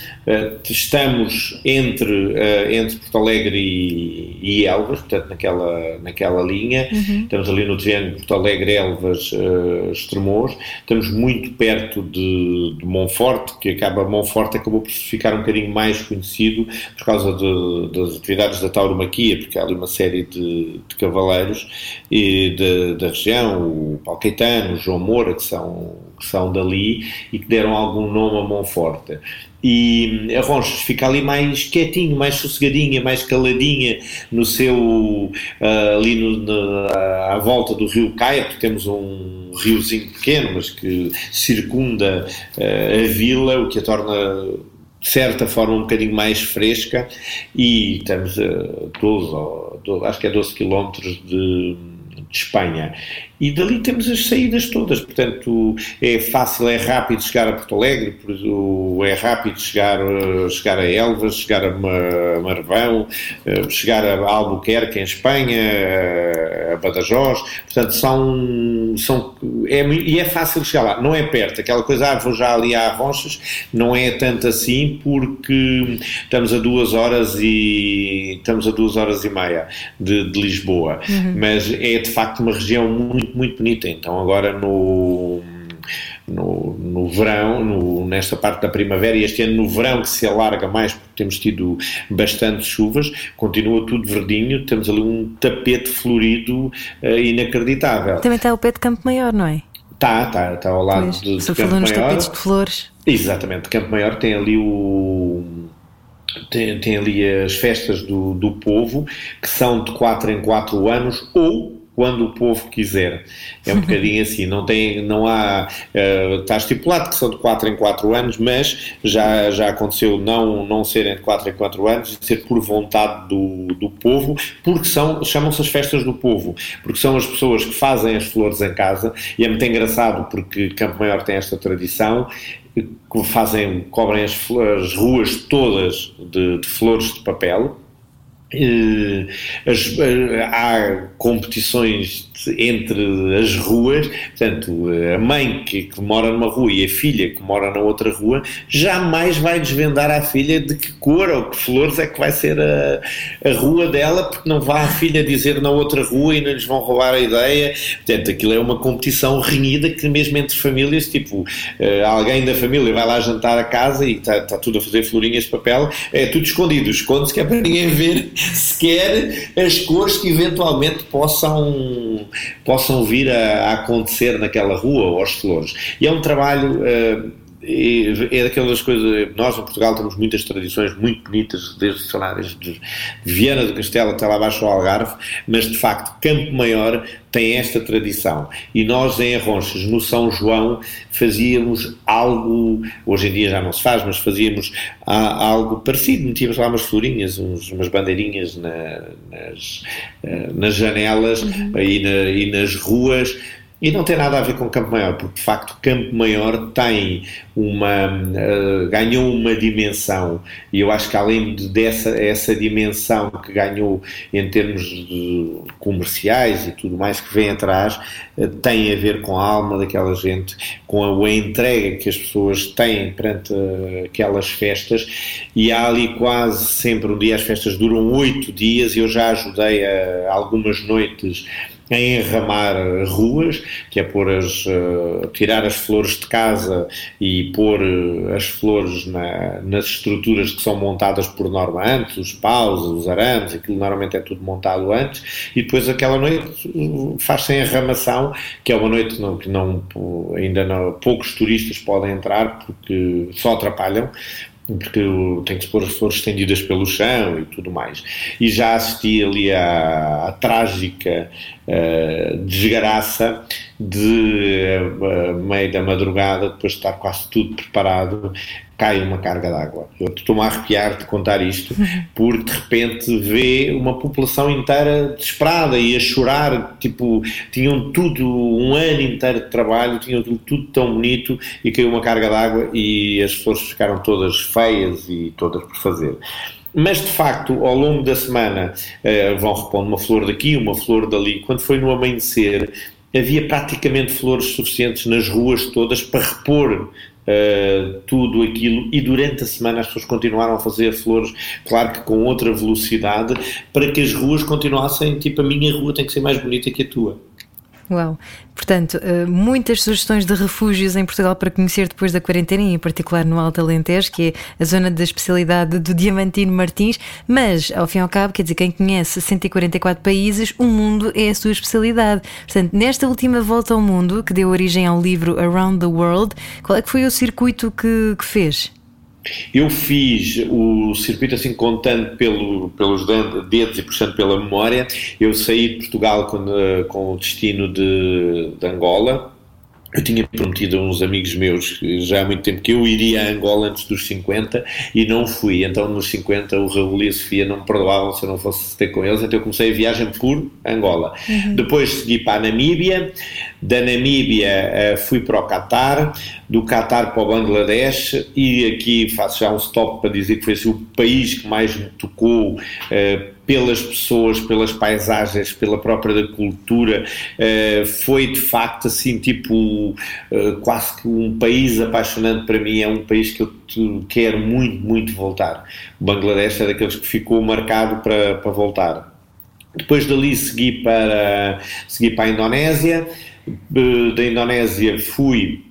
Speaker 4: Uh, estamos entre, entre Porto Alegre e, e, Elvas, portanto, naquela, naquela linha. Uhum. Estamos ali no triângulo Porto Alegre, Elvas, Estremoz. Estamos muito perto de, de Monforte, que acaba, Monforte acabou por ficar um bocadinho mais conhecido por causa de, das atividades da tauromaquia, porque há ali uma série de, de cavaleiros e da região, o Paulo Caetano, o João Moura, que são, que são dali e que deram algum nome a Monforte. E a Ronchas fica ali mais quietinho, mais sossegadinha, mais caladinha no seu uh, ali no, no, à volta do rio Caia, porque temos um riozinho pequeno, mas que circunda uh, a vila, o que a torna de certa forma um bocadinho mais fresca e estamos a 12, 12 acho que é 12 quilómetros de de Espanha. E dali temos as saídas todas, portanto é fácil, é rápido chegar a Porto Alegre, é rápido chegar, chegar a Elvas, chegar a Marvão, eh, chegar a Albuquerque em Espanha, a Badajoz, portanto são, são é, e é fácil chegar lá, não é perto, aquela coisa, ah, vou já ali a Ronchas, não é tanto assim porque estamos a duas horas e estamos a duas horas e meia de, de Lisboa, uhum. mas é de facto uma região muito, muito bonita. Então, agora no. No, no verão, no, nesta parte da primavera, e este ano no verão que se alarga mais, porque temos tido bastante chuvas, continua tudo verdinho, temos ali um tapete florido uh, inacreditável.
Speaker 3: Também está o pé de Campo Maior, não é?
Speaker 4: Está, está, está ao lado pois, de, de Campo Maior. nos
Speaker 3: tapetes de flores.
Speaker 4: Exatamente, Campo Maior tem ali o tem, tem ali as festas do, do povo, que são de 4 em 4 anos, ou quando o povo quiser. É um bocadinho assim, não, tem, não há. Uh, está estipulado que são de 4 em 4 anos, mas já, já aconteceu não, não serem de 4 em 4 anos, ser por vontade do, do povo, porque são, chamam-se as festas do povo, porque são as pessoas que fazem as flores em casa, e é muito engraçado porque Campo Maior tem esta tradição, que fazem, cobrem as, as ruas todas de, de flores de papel, há competições entre as ruas, portanto, a mãe que, que, mora numa rua e a filha que mora na outra rua jamais vai desvendar à filha de que cor ou que flores é que vai ser a, a rua dela, porque não vai a filha dizer na outra rua e não lhes vão roubar a ideia. Portanto, aquilo é uma competição renhida que, mesmo entre famílias, tipo, uh, alguém da família vai lá jantar a casa e está tá tudo a fazer florinhas de papel, é tudo escondido, esconde-se que é para ninguém ver sequer as cores que eventualmente possam possam vir a, a acontecer naquela rua ou às flores. E é um trabalho. Uh, é daquelas coisas. Nós em Portugal temos muitas tradições muito bonitas, desde, sei lá, desde Viana do Castelo até lá abaixo ao Algarve, mas de facto Campo Maior tem esta tradição. E nós em Arronches, no São João, fazíamos algo, hoje em dia já não se faz, mas fazíamos algo parecido, metíamos lá umas florinhas, uns, umas bandeirinhas na, nas, eh, nas janelas uhum. e, na, e nas ruas e não tem nada a ver com Campo Maior, porque de facto Campo Maior tem uma. Uh, ganhou uma dimensão, e eu acho que além de, dessa essa dimensão que ganhou em termos comerciais e tudo mais que vem atrás, uh, tem a ver com a alma daquela gente, com a, a entrega que as pessoas têm perante uh, aquelas festas, e há ali quase sempre um dia, as festas duram oito dias, e eu já ajudei a algumas noites a enramar ruas, que é pôr as, uh, tirar as flores de casa e pôr uh, as flores na, nas estruturas que são montadas por norma antes, os paus, os arames, aquilo normalmente é tudo montado antes, e depois aquela noite faz-se a enramação, que é uma noite que não, ainda não, poucos turistas podem entrar porque só atrapalham, porque tem que se pôr as flores estendidas pelo chão e tudo mais. E já assisti ali à, à trágica uh, desgraça de, uh, meio da madrugada, depois de estar quase tudo preparado, cai uma carga d'água. Eu estou-me a arrepiar de contar isto, porque de repente vê uma população inteira desesperada e a chorar, tipo, tinham tudo, um ano inteiro de trabalho, tinham tudo, tudo tão bonito e caiu uma carga d'água e as flores ficaram todas feias e todas por fazer. Mas de facto, ao longo da semana, uh, vão repondo uma flor daqui, uma flor dali. Quando foi no amanhecer, havia praticamente flores suficientes nas ruas todas para repor uh, tudo aquilo, e durante a semana as pessoas continuaram a fazer flores, claro que com outra velocidade, para que as ruas continuassem, tipo, a minha rua tem que ser mais bonita que a tua.
Speaker 3: Uau! Portanto, eh, muitas sugestões de refúgios em Portugal para conhecer depois da quarentena, em particular no Alto Alentejo, que é a zona da especialidade do Diamantino Martins, mas, ao fim e ao cabo, quer dizer, quem conhece 144 países, o mundo é a sua especialidade. Portanto, nesta última volta ao mundo, que deu origem ao livro Around the World, qual é que foi o circuito que, que fez?
Speaker 4: Eu fiz o circuito assim contando pelo, pelos dedos e portanto pela memória. Eu saí de Portugal com, com o destino de, de Angola, eu tinha prometido a uns amigos meus já há muito tempo que eu iria a Angola antes dos 50 e não fui. Então, nos 50, o Raul e a Sofia não me perdoavam se eu não fosse ter com eles. Então, eu comecei a viagem por Angola. Uhum. Depois segui para a Namíbia. Da Namíbia uh, fui para o Catar. Do Catar para o Bangladesh. E aqui faço já um stop para dizer que foi assim, o país que mais me tocou. Uh, pelas pessoas, pelas paisagens, pela própria cultura, uh, foi de facto assim, tipo, uh, quase que um país apaixonante para mim, é um país que eu quero muito, muito voltar. O Bangladesh é daqueles que ficou marcado para, para voltar. Depois dali segui para, segui para a Indonésia, uh, da Indonésia fui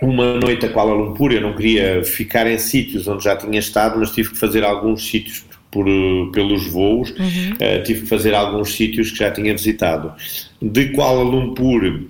Speaker 4: uma noite a Kuala Lumpur, eu não queria ficar em sítios onde já tinha estado, mas tive que fazer alguns sítios por, eh, pelos voos, uhum. uh, tive que fazer alguns sítios que já tinha visitado. De Kuala Lumpur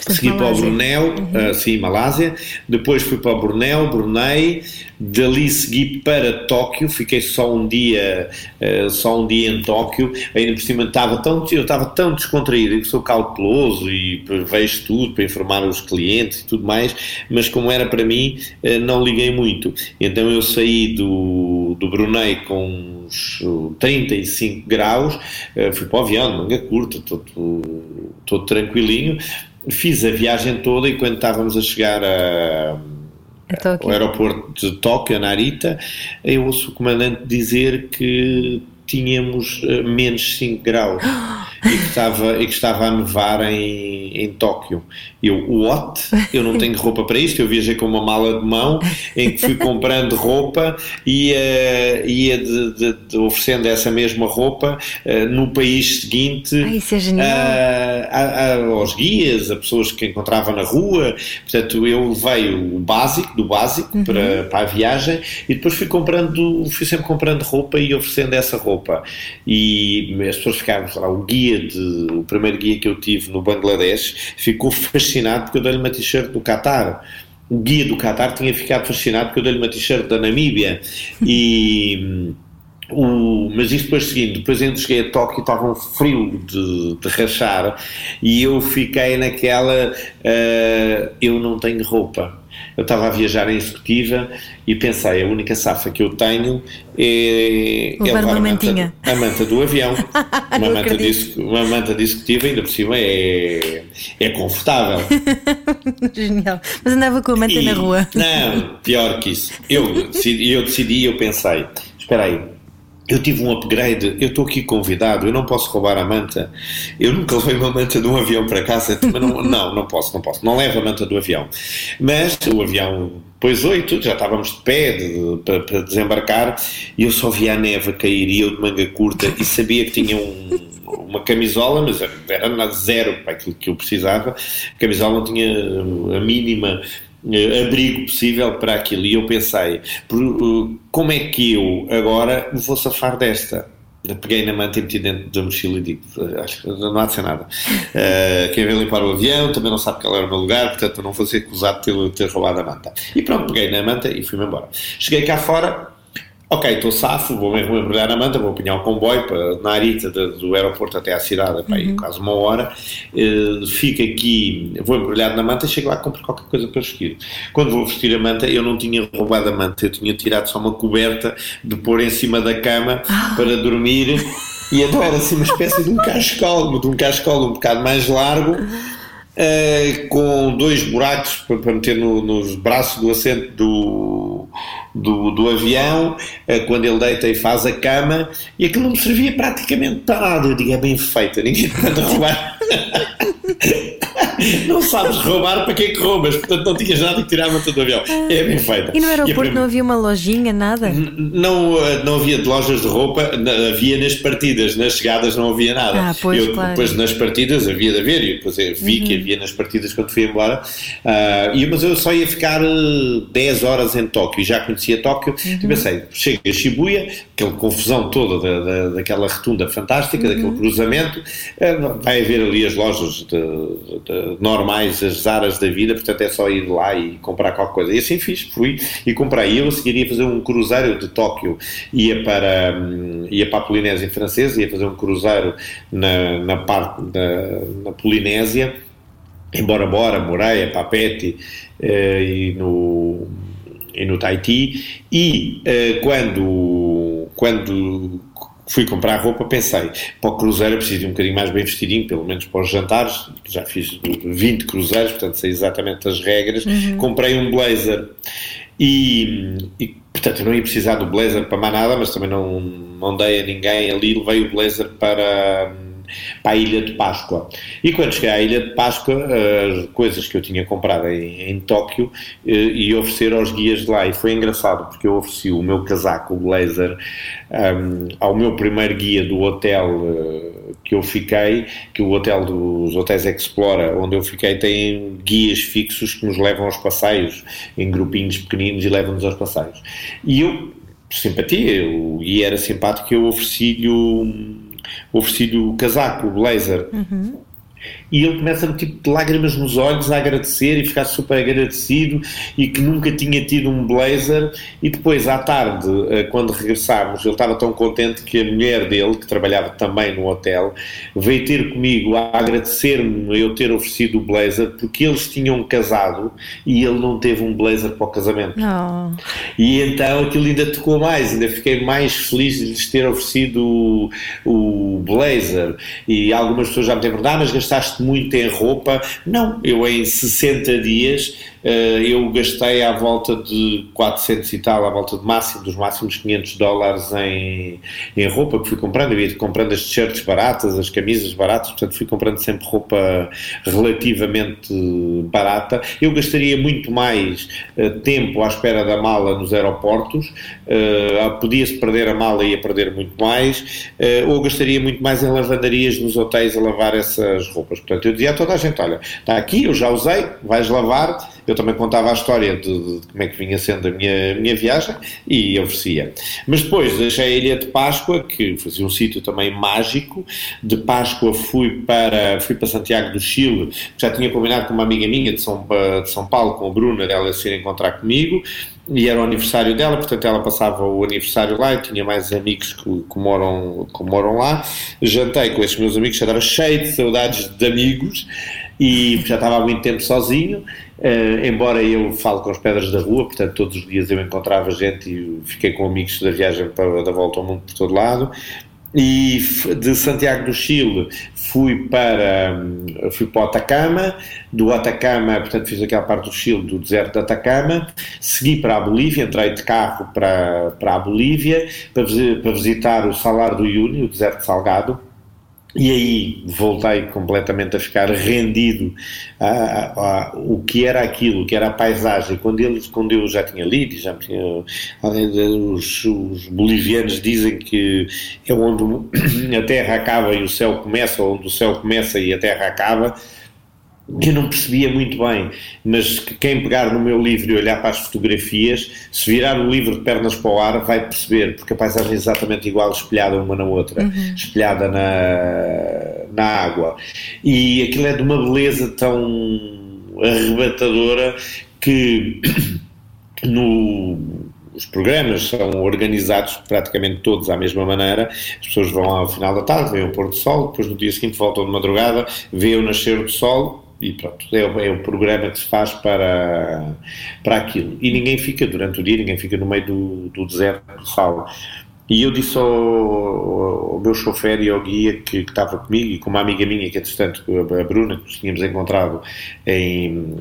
Speaker 4: Segui para o Brunel, uhum. uh, sim, Malásia, depois fui para o Brunel, Brunei, dali segui para Tóquio, fiquei só um dia, uh, só um dia em Tóquio, ainda por cima estava tão, eu estava tão descontraído, que sou cauteloso e vejo tudo para informar os clientes e tudo mais, mas como era para mim, uh, não liguei muito. Então eu saí do, do Brunei com uns 35 graus, fui para o avião, manga curta, todo, todo tranquilinho, fiz a viagem toda e quando estávamos a chegar a, ao aeroporto de Tóquio, Narita, eu ouço o comandante dizer que tínhamos uh, menos 5 graus e, que estava, e que estava a nevar em, em Tóquio. Eu, what? Eu não tenho roupa para isto. Eu viajei com uma mala de mão em que fui comprando roupa e ia, ia de, de, de oferecendo essa mesma roupa uh, no país seguinte uh, a, a, aos guias, a pessoas que encontrava na rua. Portanto, eu levei o básico, do básico uhum. para, para a viagem e depois fui comprando, fui sempre comprando roupa e oferecendo essa roupa. E as pessoas ficaram, lá, o guia, de, o primeiro guia que eu tive no Bangladesh ficou fascinado porque eu dei-lhe uma t-shirt do Qatar. O guia do Qatar tinha ficado fascinado porque eu dei-lhe uma t-shirt da Namíbia. E. O, mas isto depois seguindo, depois ainda cheguei a Tóquio estava um frio de, de rachar e eu fiquei naquela uh, eu não tenho roupa eu estava a viajar em executiva e pensei, a única safa que eu tenho é,
Speaker 3: é levar uma mantinha.
Speaker 4: A manta do avião. uma, manta de, uma manta de executiva, ainda por cima, é, é confortável.
Speaker 3: Genial. Mas andava com a manta e, na rua.
Speaker 4: Não, pior que isso. Eu decidi, eu decidi, eu pensei, espera aí, eu tive um upgrade, eu estou aqui convidado, eu não posso roubar a manta. Eu nunca levei uma manta de um avião para casa, não, não, não posso, não posso. Não levo a manta do avião. Mas o avião pôs oito, já estávamos de pé de, para, para, desembarcar e eu só via a neve cair e eu de manga curta e sabia que tinha um, uma camisola, mas era nada zero para aquilo que eu precisava. A camisola não tinha a mínima abrigo possível para aquilo. E eu pensei, eh, como é que eu agora me vou safar desta? Peguei na manta e meti dentro da mochila e digo: acho que não há de ser nada. Uh, quem veio limpar o avião também não sabe qual era o meu lugar, portanto não vou ser acusado de ter, ter roubado a manta. E pronto, peguei na manta e fui-me embora. Cheguei cá fora, Ok, estou safo, vou mesmo embrulhar na manta, vou apanhar um comboio para Narita, do aeroporto até à cidade, para uhum. quase uma hora. Uh, fico aqui, vou embrulhado na manta, chego lá e compro qualquer coisa para vestir. Quando vou vestir a manta, eu não tinha roubado a manta, eu tinha tirado só uma coberta de pôr em cima da cama ah. para dormir. E então era assim uma espécie de um cascol, de um cascol um bocado mais largo. Uh, com dois buracos para, para meter no, nos braços do assento do, do, do avião, uh, quando ele deita e faz a cama, e aquilo não me servia praticamente para nada. Eu digo, é bem feito, ninguém pode roubar. Não sabes roubar, para que é que roubas? Portanto, não tinhas nada que tirar do avião. É bem feita.
Speaker 3: E no aeroporto não havia uma lojinha, nada?
Speaker 4: Não, eh, não havia de lojas de roupa, havia nas partidas, nas chegadas não havia nada.
Speaker 3: Ah, pois,
Speaker 4: eu,
Speaker 3: claro.
Speaker 4: Depois nas partidas havia de haver, e depois vi uhum. que havia nas partidas quando fui embora. Uh, e, mas eu só ia ficar 10 horas em Tóquio, e já conhecia Tóquio, uhum. e pensei, chega a Shibuya, aquela confusão toda da, da, daquela retunda fantástica, uhum. daquele cruzamento, uh, vai haver ali as lojas de, de, normais, as Zaras da vida, portanto é só ir lá e comprar qualquer coisa. E assim fiz, fui e comprei. E eu seguiria fazer um cruzeiro de Tóquio, ia para, hum, ia para a Polinésia Francesa, ia fazer um cruzeiro na, na parte da na Polinésia, em Bora Bora, Moreia, Papete eh, e, no, e no Tahiti. E eh, quando, quando fui comprar roupa, pensei, para o cruzeiro eu preciso de um bocadinho mais bem vestidinho, pelo menos para os jantares, já fiz 20 cruzeiros, portanto sei exatamente as regras, uhum. comprei um blazer e, e, portanto eu não ia precisar do blazer para mais nada, mas também não, não dei a ninguém. Ali, levei o blazer para para a Ilha de Páscoa. E quando cheguei à Ilha de Páscoa, as coisas que eu tinha comprado em, em Tóquio eh, e oferecer aos guias de lá. E foi engraçado porque eu ofereci o meu casaco, o blazer, um, ao meu primeiro guia do hotel uh, que eu fiquei, que o hotel dos Hotéis Explora, onde eu fiquei, tem guias fixos que nos levam aos passeios, em grupinhos pequeninos e levam-nos aos passeios. E eu, simpatia, o guia era simpático, eu ofereci-lhe ofereci-lhe o casaco, o blazer. Uhum e ele começa a tipo de lágrimas nos olhos a agradecer e ficar super agradecido e que nunca tinha tido um blazer. E depois à tarde eh, quando regressámos ele estava tão contente que a mulher dele que trabalhava também no hotel veio ter comigo a agradecer-me eu ter oferecido o blazer porque eles tinham casado e ele não teve um blazer para o casamento.
Speaker 3: Não.
Speaker 4: e então aquilo ainda tocou mais ainda fiquei mais feliz de lhes ter oferecido o, o blazer. E algumas pessoas já me têm perguntado ah, mas gastaste muito em roupa. Não, eu em 60 dias eu gastei à volta de 400 e tal, à volta de máximo, dos máximos 500 dólares em, em roupa que fui comprando. Eu ia comprando as t-shirts baratas, as camisas baratas, portanto fui comprando sempre roupa relativamente barata. Eu gastaria muito mais uh, tempo à espera da mala nos aeroportos, uh, podia-se perder a mala e ia perder muito mais, ou gastaria muito mais em lavandarias nos hotéis a lavar essas roupas. Portanto, eu dizia a toda a gente: olha, está aqui, eu já usei, vais lavar eu também contava a história de, de, como é que vinha sendo a minha, minha viagem e oferecia. Mas depois deixei a Ilha de Páscoa, que fazia um sítio também mágico. De Páscoa fui para, fui para Santiago do Chile, já tinha combinado com uma amiga minha de São, de São Paulo, com a Bruna, dela se ir encontrar comigo e era o aniversário dela, portanto ela passava o aniversário lá e tinha mais amigos que, que, moram, que moram lá. Jantei com esses meus amigos, já estava cheio de saudades de amigos e já estava há muito tempo sozinho, uh, embora eu falo com as pedras da rua, portanto todos os dias eu encontrava gente e fiquei com amigos da viagem para, da volta ao mundo por todo lado, e de Santiago do Chile fui para fui para o Atacama. Do Atacama, portanto fiz aquela parte do Chile do deserto de Atacama. Segui para a Bolívia, entrei de carro para, para a Bolívia para, para visitar o Salar do Uyuni, o deserto salgado e aí voltei completamente a ficar rendido a, a, a, o que era aquilo, que era a paisagem. Quando, eles, quando eu já tinha lido, já tinha, os, os, bolivianos dizem que é onde a terra acaba e o céu começa, onde o céu começa e a terra acaba que eu não percebia muito bem, mas que quem pegar no meu livro e olhar para as fotografias, se virar o livro de pernas para o ar, vai perceber, porque a paisagem é exatamente igual, espelhada uma na outra, uhum. espelhada na, na água. E aquilo é de uma beleza tão arrebatadora que no os programas são organizados praticamente todos à mesma maneira. As pessoas vão ao final da tarde, veem o pôr do sol, depois no dia seguinte voltam de madrugada, veem o nascer do sol e pronto, é, é o programa que se faz para, para aquilo. E ninguém fica durante o dia, ninguém fica no meio do, do deserto de. E eu disse ao, ao, meu chofer e ao guia que, que, estava comigo e com uma amiga minha, que entretanto, a Bruna, que nos tínhamos encontrado em,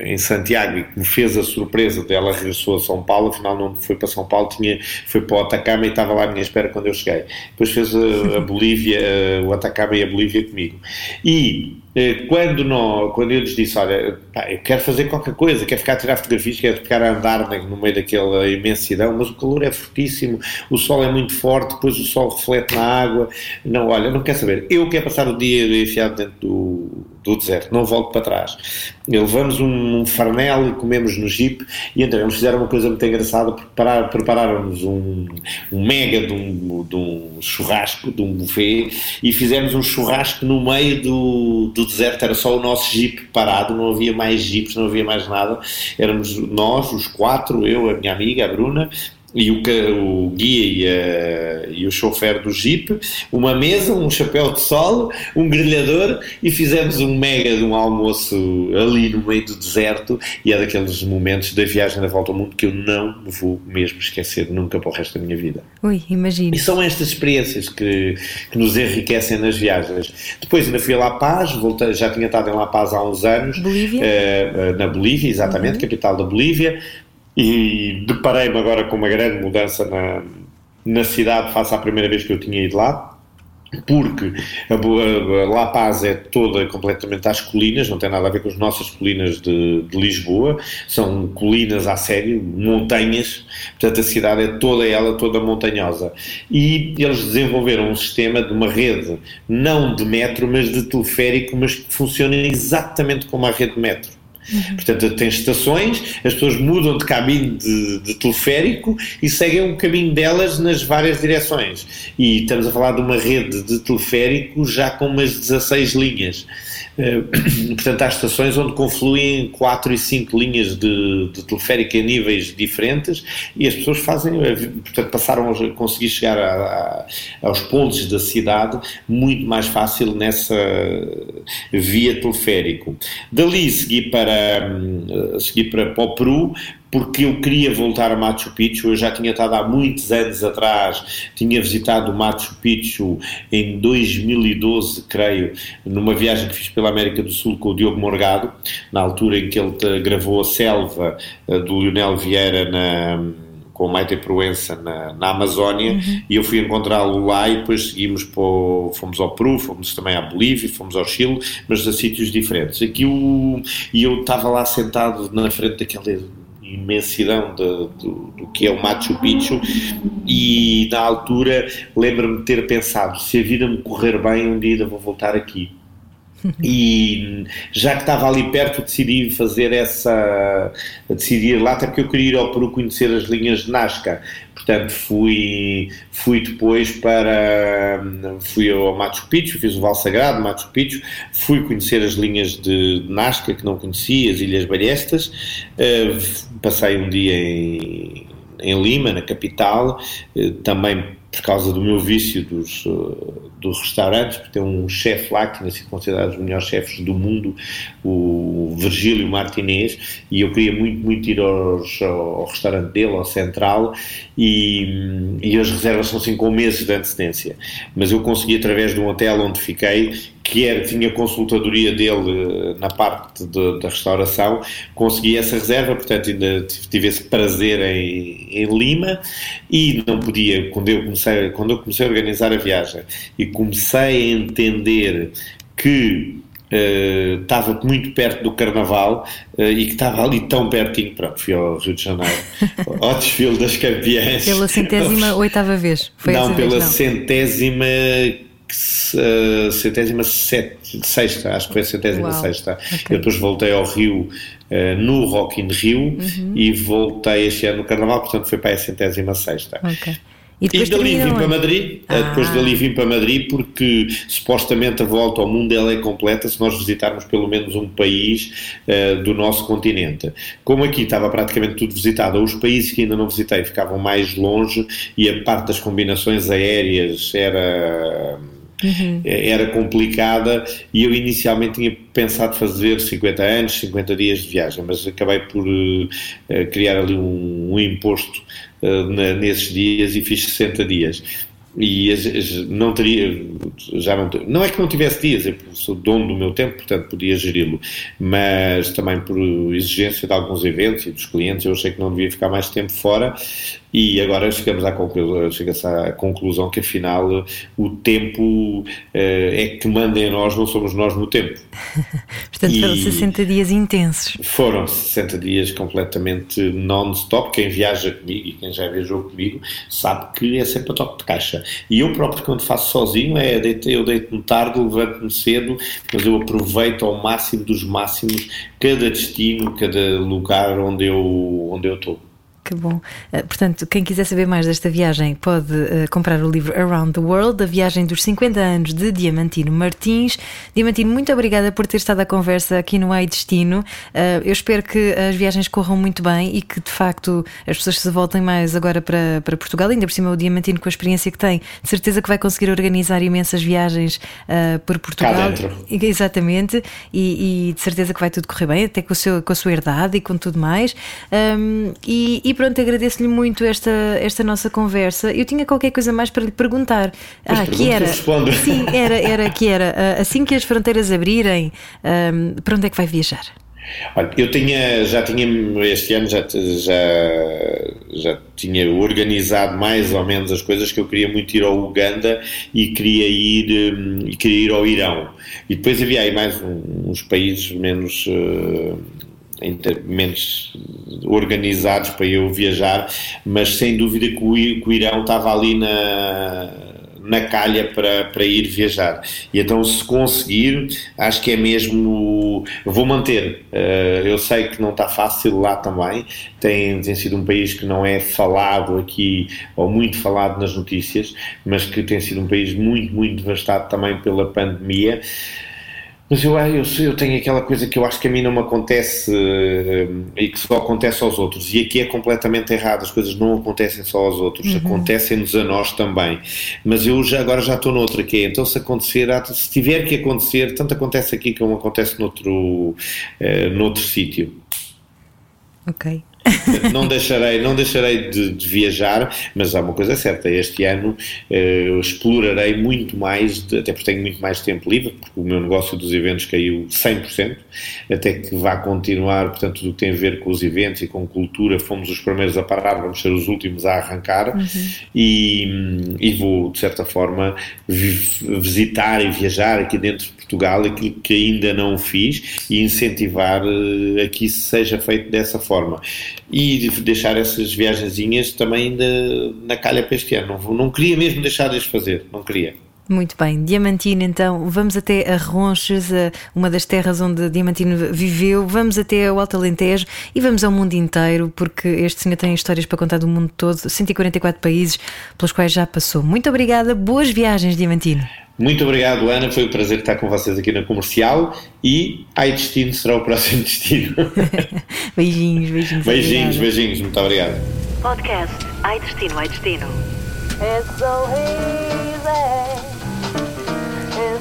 Speaker 4: em Santiago e que me fez a surpresa dela regressou a São Paulo, afinal não foi para São Paulo, tinha, foi para o Atacama e estava lá à minha espera quando eu cheguei. Depois fez a, a Bolívia, o Atacama e a Bolívia comigo. E quando, não, quando eu lhes disse, olha, pá, eu quero fazer qualquer coisa, quero ficar a tirar fotografias, quero ficar a andar no meio daquela imensidão, mas o calor é fortíssimo, o sol é muito forte, depois o sol reflete na água, não, olha, não quer saber, eu quero passar o dia enfiado dentro do, do deserto, não volto para trás. Levamos um, um farnel e comemos no jeep, e então eles fizeram uma coisa muito engraçada, preparar, prepararam-nos um, um mega de um, de um churrasco, de um buffet, e fizemos um churrasco no meio do, do deserto, era só o nosso jeep parado, não havia mais jeeps, não havia mais nada, éramos nós, os quatro, eu, a minha amiga, a Bruna, e o, o guia e, a, e, o chofer do Jeep, uma mesa, um chapéu de sol, um grelhador e fizemos um mega de um almoço ali no meio do deserto e é daqueles momentos da viagem da volta ao mundo que eu não vou mesmo esquecer nunca para o resto da minha vida.
Speaker 3: Ui, imagino.
Speaker 4: E são estas experiências que, que nos enriquecem nas viagens. Depois ainda fui a La Paz, voltei, já tinha estado em La Paz há uns anos.
Speaker 3: Bolívia?
Speaker 4: Uh, na Bolívia, exatamente, uhum. capital da Bolívia e deparei-me agora com uma grande mudança na, na cidade face à primeira vez que eu tinha ido lá porque a, a, La Paz é toda completamente às colinas, não tem nada a ver com as nossas colinas de, de, Lisboa, são colinas a sério, montanhas, portanto a cidade é toda ela, toda montanhosa. E eles desenvolveram um sistema de uma rede, não de metro, mas de teleférico, mas que funciona exatamente como a rede de metro. Uhum. Portanto, tem estações, as pessoas mudam de caminho de, de, teleférico e seguem o caminho delas nas várias direções. E estamos a falar de uma rede de teleférico já com umas 16 linhas. Eh, portanto, há estações onde confluem quatro e cinco linhas de, de teleférico em níveis diferentes e as pessoas fazem, eh, portanto, passaram a conseguir chegar a, a, aos polos da cidade muito mais fácil nessa via teleférico. Dali segui para, hum, segui para, para o Peru, porque eu queria voltar a Machu Picchu. Eu já tinha estado há muitos anos atrás, tinha visitado Machu Picchu em 2012, creio, numa viagem que fiz pela América do Sul com o Diogo Morgado, na altura em que ele gravou a Selva eh, do Lionel Vieira na com o Maite Proença na, na Amazónia uhum. e eu fui encontrá-lo lá e depois seguimos para fomos ao Peru, fomos também à Bolívia, fomos ao Chile, mas a sítios diferentes. Aqui o, e eu estava lá sentado na frente daquele imensidão de, do, do, que é o Machu Picchu e na altura lembro-me de ter pensado se a vida me correr bem um dia vou voltar aqui e já que estava ali perto decidi fazer essa decidi ir lá até porque eu queria ir ao Peru conhecer as linhas de Nazca. Portanto fui fui depois para fui ao Machu Picchu fiz o Val Sagrado Machu Picchu fui conhecer as linhas de Nazca que não conhecia as Ilhas Balestas uh, passei um dia em, em Lima na capital uh, também por causa do meu vício dos, dos restaurantes, porque tem um chefe lá que tinha sido considerado os melhores chefes do mundo, o Virgílio Martinez, e eu queria muito, muito ir aos, ao restaurante dele, ao Central, e, e as reservas são assim com meses de antecedência. Mas eu consegui, através de um hotel onde fiquei, que era, tinha consultadoria dele eh, na parte de, da restauração, consegui essa reserva, portanto ainda tive esse prazer em, em, Lima e não podia, quando eu, comecei, quando eu comecei a organizar a viagem e comecei a entender que Uh, estava muito perto do Carnaval uh, e que estava ali tão pertinho. Pronto, fui ao Rio de Janeiro, ao desfile das campeãs.
Speaker 3: Pela centésima oitava vez.
Speaker 4: Foi não, pela vez, não. centésima uh, centésima sexta, acho que foi a centésima Uau. sexta. Okay. Eu depois voltei ao Rio uh, no Rock in Rio uhum. e voltei este ano no Carnaval, portanto foi para a centésima sexta.
Speaker 3: Okay.
Speaker 4: E, e dali vim para Madrid, eh, ah. depois dali vim para Madrid porque supostamente a volta ao mundo ela é completa se nós visitarmos pelo menos um país uh, do nosso continente. Como aqui estava praticamente tudo visitado, os países que ainda não visitei ficavam mais longe e a parte das combinações aéreas era Uhum. Era complicada e eu inicialmente tinha pensado fazer 50 anos, 50 dias de viagem, mas acabei por uh, criar ali um, um imposto na, nesses dias e fiz 60 dias. e não teria, já não, não é que não tivesse dias, eu sou dono do meu tempo, portanto podia geri-lo, mas também por exigência de alguns eventos e dos clientes, eu achei que não devia ficar mais tempo fora e agora chegamos à conclusão, chega à conclusão que afinal o tempo eh, é que manda em nós, não somos nós no tempo.
Speaker 3: Portanto, foram 60 dias intensos.
Speaker 4: Foram 60 dias completamente non-stop. Quem viaja comigo e quem já viajou comigo sabe que é sempre a toque de caixa. E eu próprio, quando faço sozinho, é eu deito-me tarde, levanto-me cedo, mas eu aproveito ao máximo dos máximos cada destino, cada lugar onde eu, onde eu estou.
Speaker 3: Que bom. Uh, portanto, quem quiser saber mais desta viagem pode uh, comprar o livro Around the World, a viagem dos 50 anos de Diamantino Martins. Diamantino, muito obrigada por ter estado à conversa aqui no Ai Destino. Uh, eu espero que as viagens corram muito bem e que de facto as pessoas se voltem mais agora para, para Portugal. Ainda por cima, o Diamantino, com a experiência que tem, de certeza que vai conseguir organizar imensas viagens por Portugal. Cá
Speaker 4: dentro.
Speaker 3: Exatamente, e, e, de certeza que vai tudo correr bem, até com, o seu, com a sua herdade e com tudo mais. Um, e, e pronto, agradeço-lhe muito esta, esta nossa conversa. Eu tinha qualquer coisa mais para lhe perguntar. Ah, que era.
Speaker 4: Que
Speaker 3: sim, era, era que era. Ah, assim que as fronteiras abrirem, um, para onde é que vai viajar?
Speaker 4: Olha, eu tinha, já tinha, este ano já, já, já tinha organizado mais ou menos as coisas que eu queria muito ir ao Uganda e queria ir, hum, queria ir ao Irão. E depois havia aí mais uns países menos. Uh, menos organizados para eu viajar, mas sem dúvida que o, Irão estava ali na, na calha para, para ir viajar. E então, se conseguir, acho que é mesmo. Vou manter. Uh, eu sei que não está fácil lá também. Tem, tem sido um país que não é falado aqui, ou muito falado nas notícias, mas que tem sido um país muito, muito devastado também pela pandemia. Mas eu, eu, eu tenho aquela coisa que eu acho que a mim não me acontece uh, e que só acontece aos outros. E aqui é completamente errado. As coisas não acontecem só aos outros, uhum. acontecem-nos a nós também. Mas eu já, agora já estou noutra que é, então se acontecer, se tiver que acontecer, tanto acontece aqui como acontece noutro, uh, noutro sítio.
Speaker 3: Ok.
Speaker 4: não deixarei, não deixarei de, de, viajar, mas há uma coisa certa, este ano eh, explorarei muito mais, de, até porque tenho muito mais tempo livre, porque o meu negócio dos eventos caiu 100%, até que vá continuar, portanto, tudo o que tem a ver com os eventos e com cultura, fomos os primeiros a parar, vamos ser os últimos a arrancar, uhum. e, e vou, de certa forma, visitar e viajar aqui dentro de Portugal aquilo que ainda não fiz e incentivar uh, a que isso seja feito dessa forma e deixar essas viagenzinhas também na calha para este ano. Não, não queria mesmo deixar de as fazer, não queria.
Speaker 3: Muito bem, Diamantino, então vamos até a Ronches, uma das terras onde Diamantino viveu, vamos até o Alto Alentejo e vamos ao mundo inteiro, porque este senhor tem histórias para contar do mundo todo, 144 países pelos quais já passou. Muito obrigada, boas viagens, Diamantino.
Speaker 4: Muito obrigado, Ana. Foi um prazer estar com vocês aqui na comercial e Ai Destino será o próximo destino.
Speaker 3: beijinhos, beijinhos.
Speaker 4: Beijinhos, beijinhos. Muito obrigado.
Speaker 1: Podcast Ai Destino, Ai Destino. It's so easy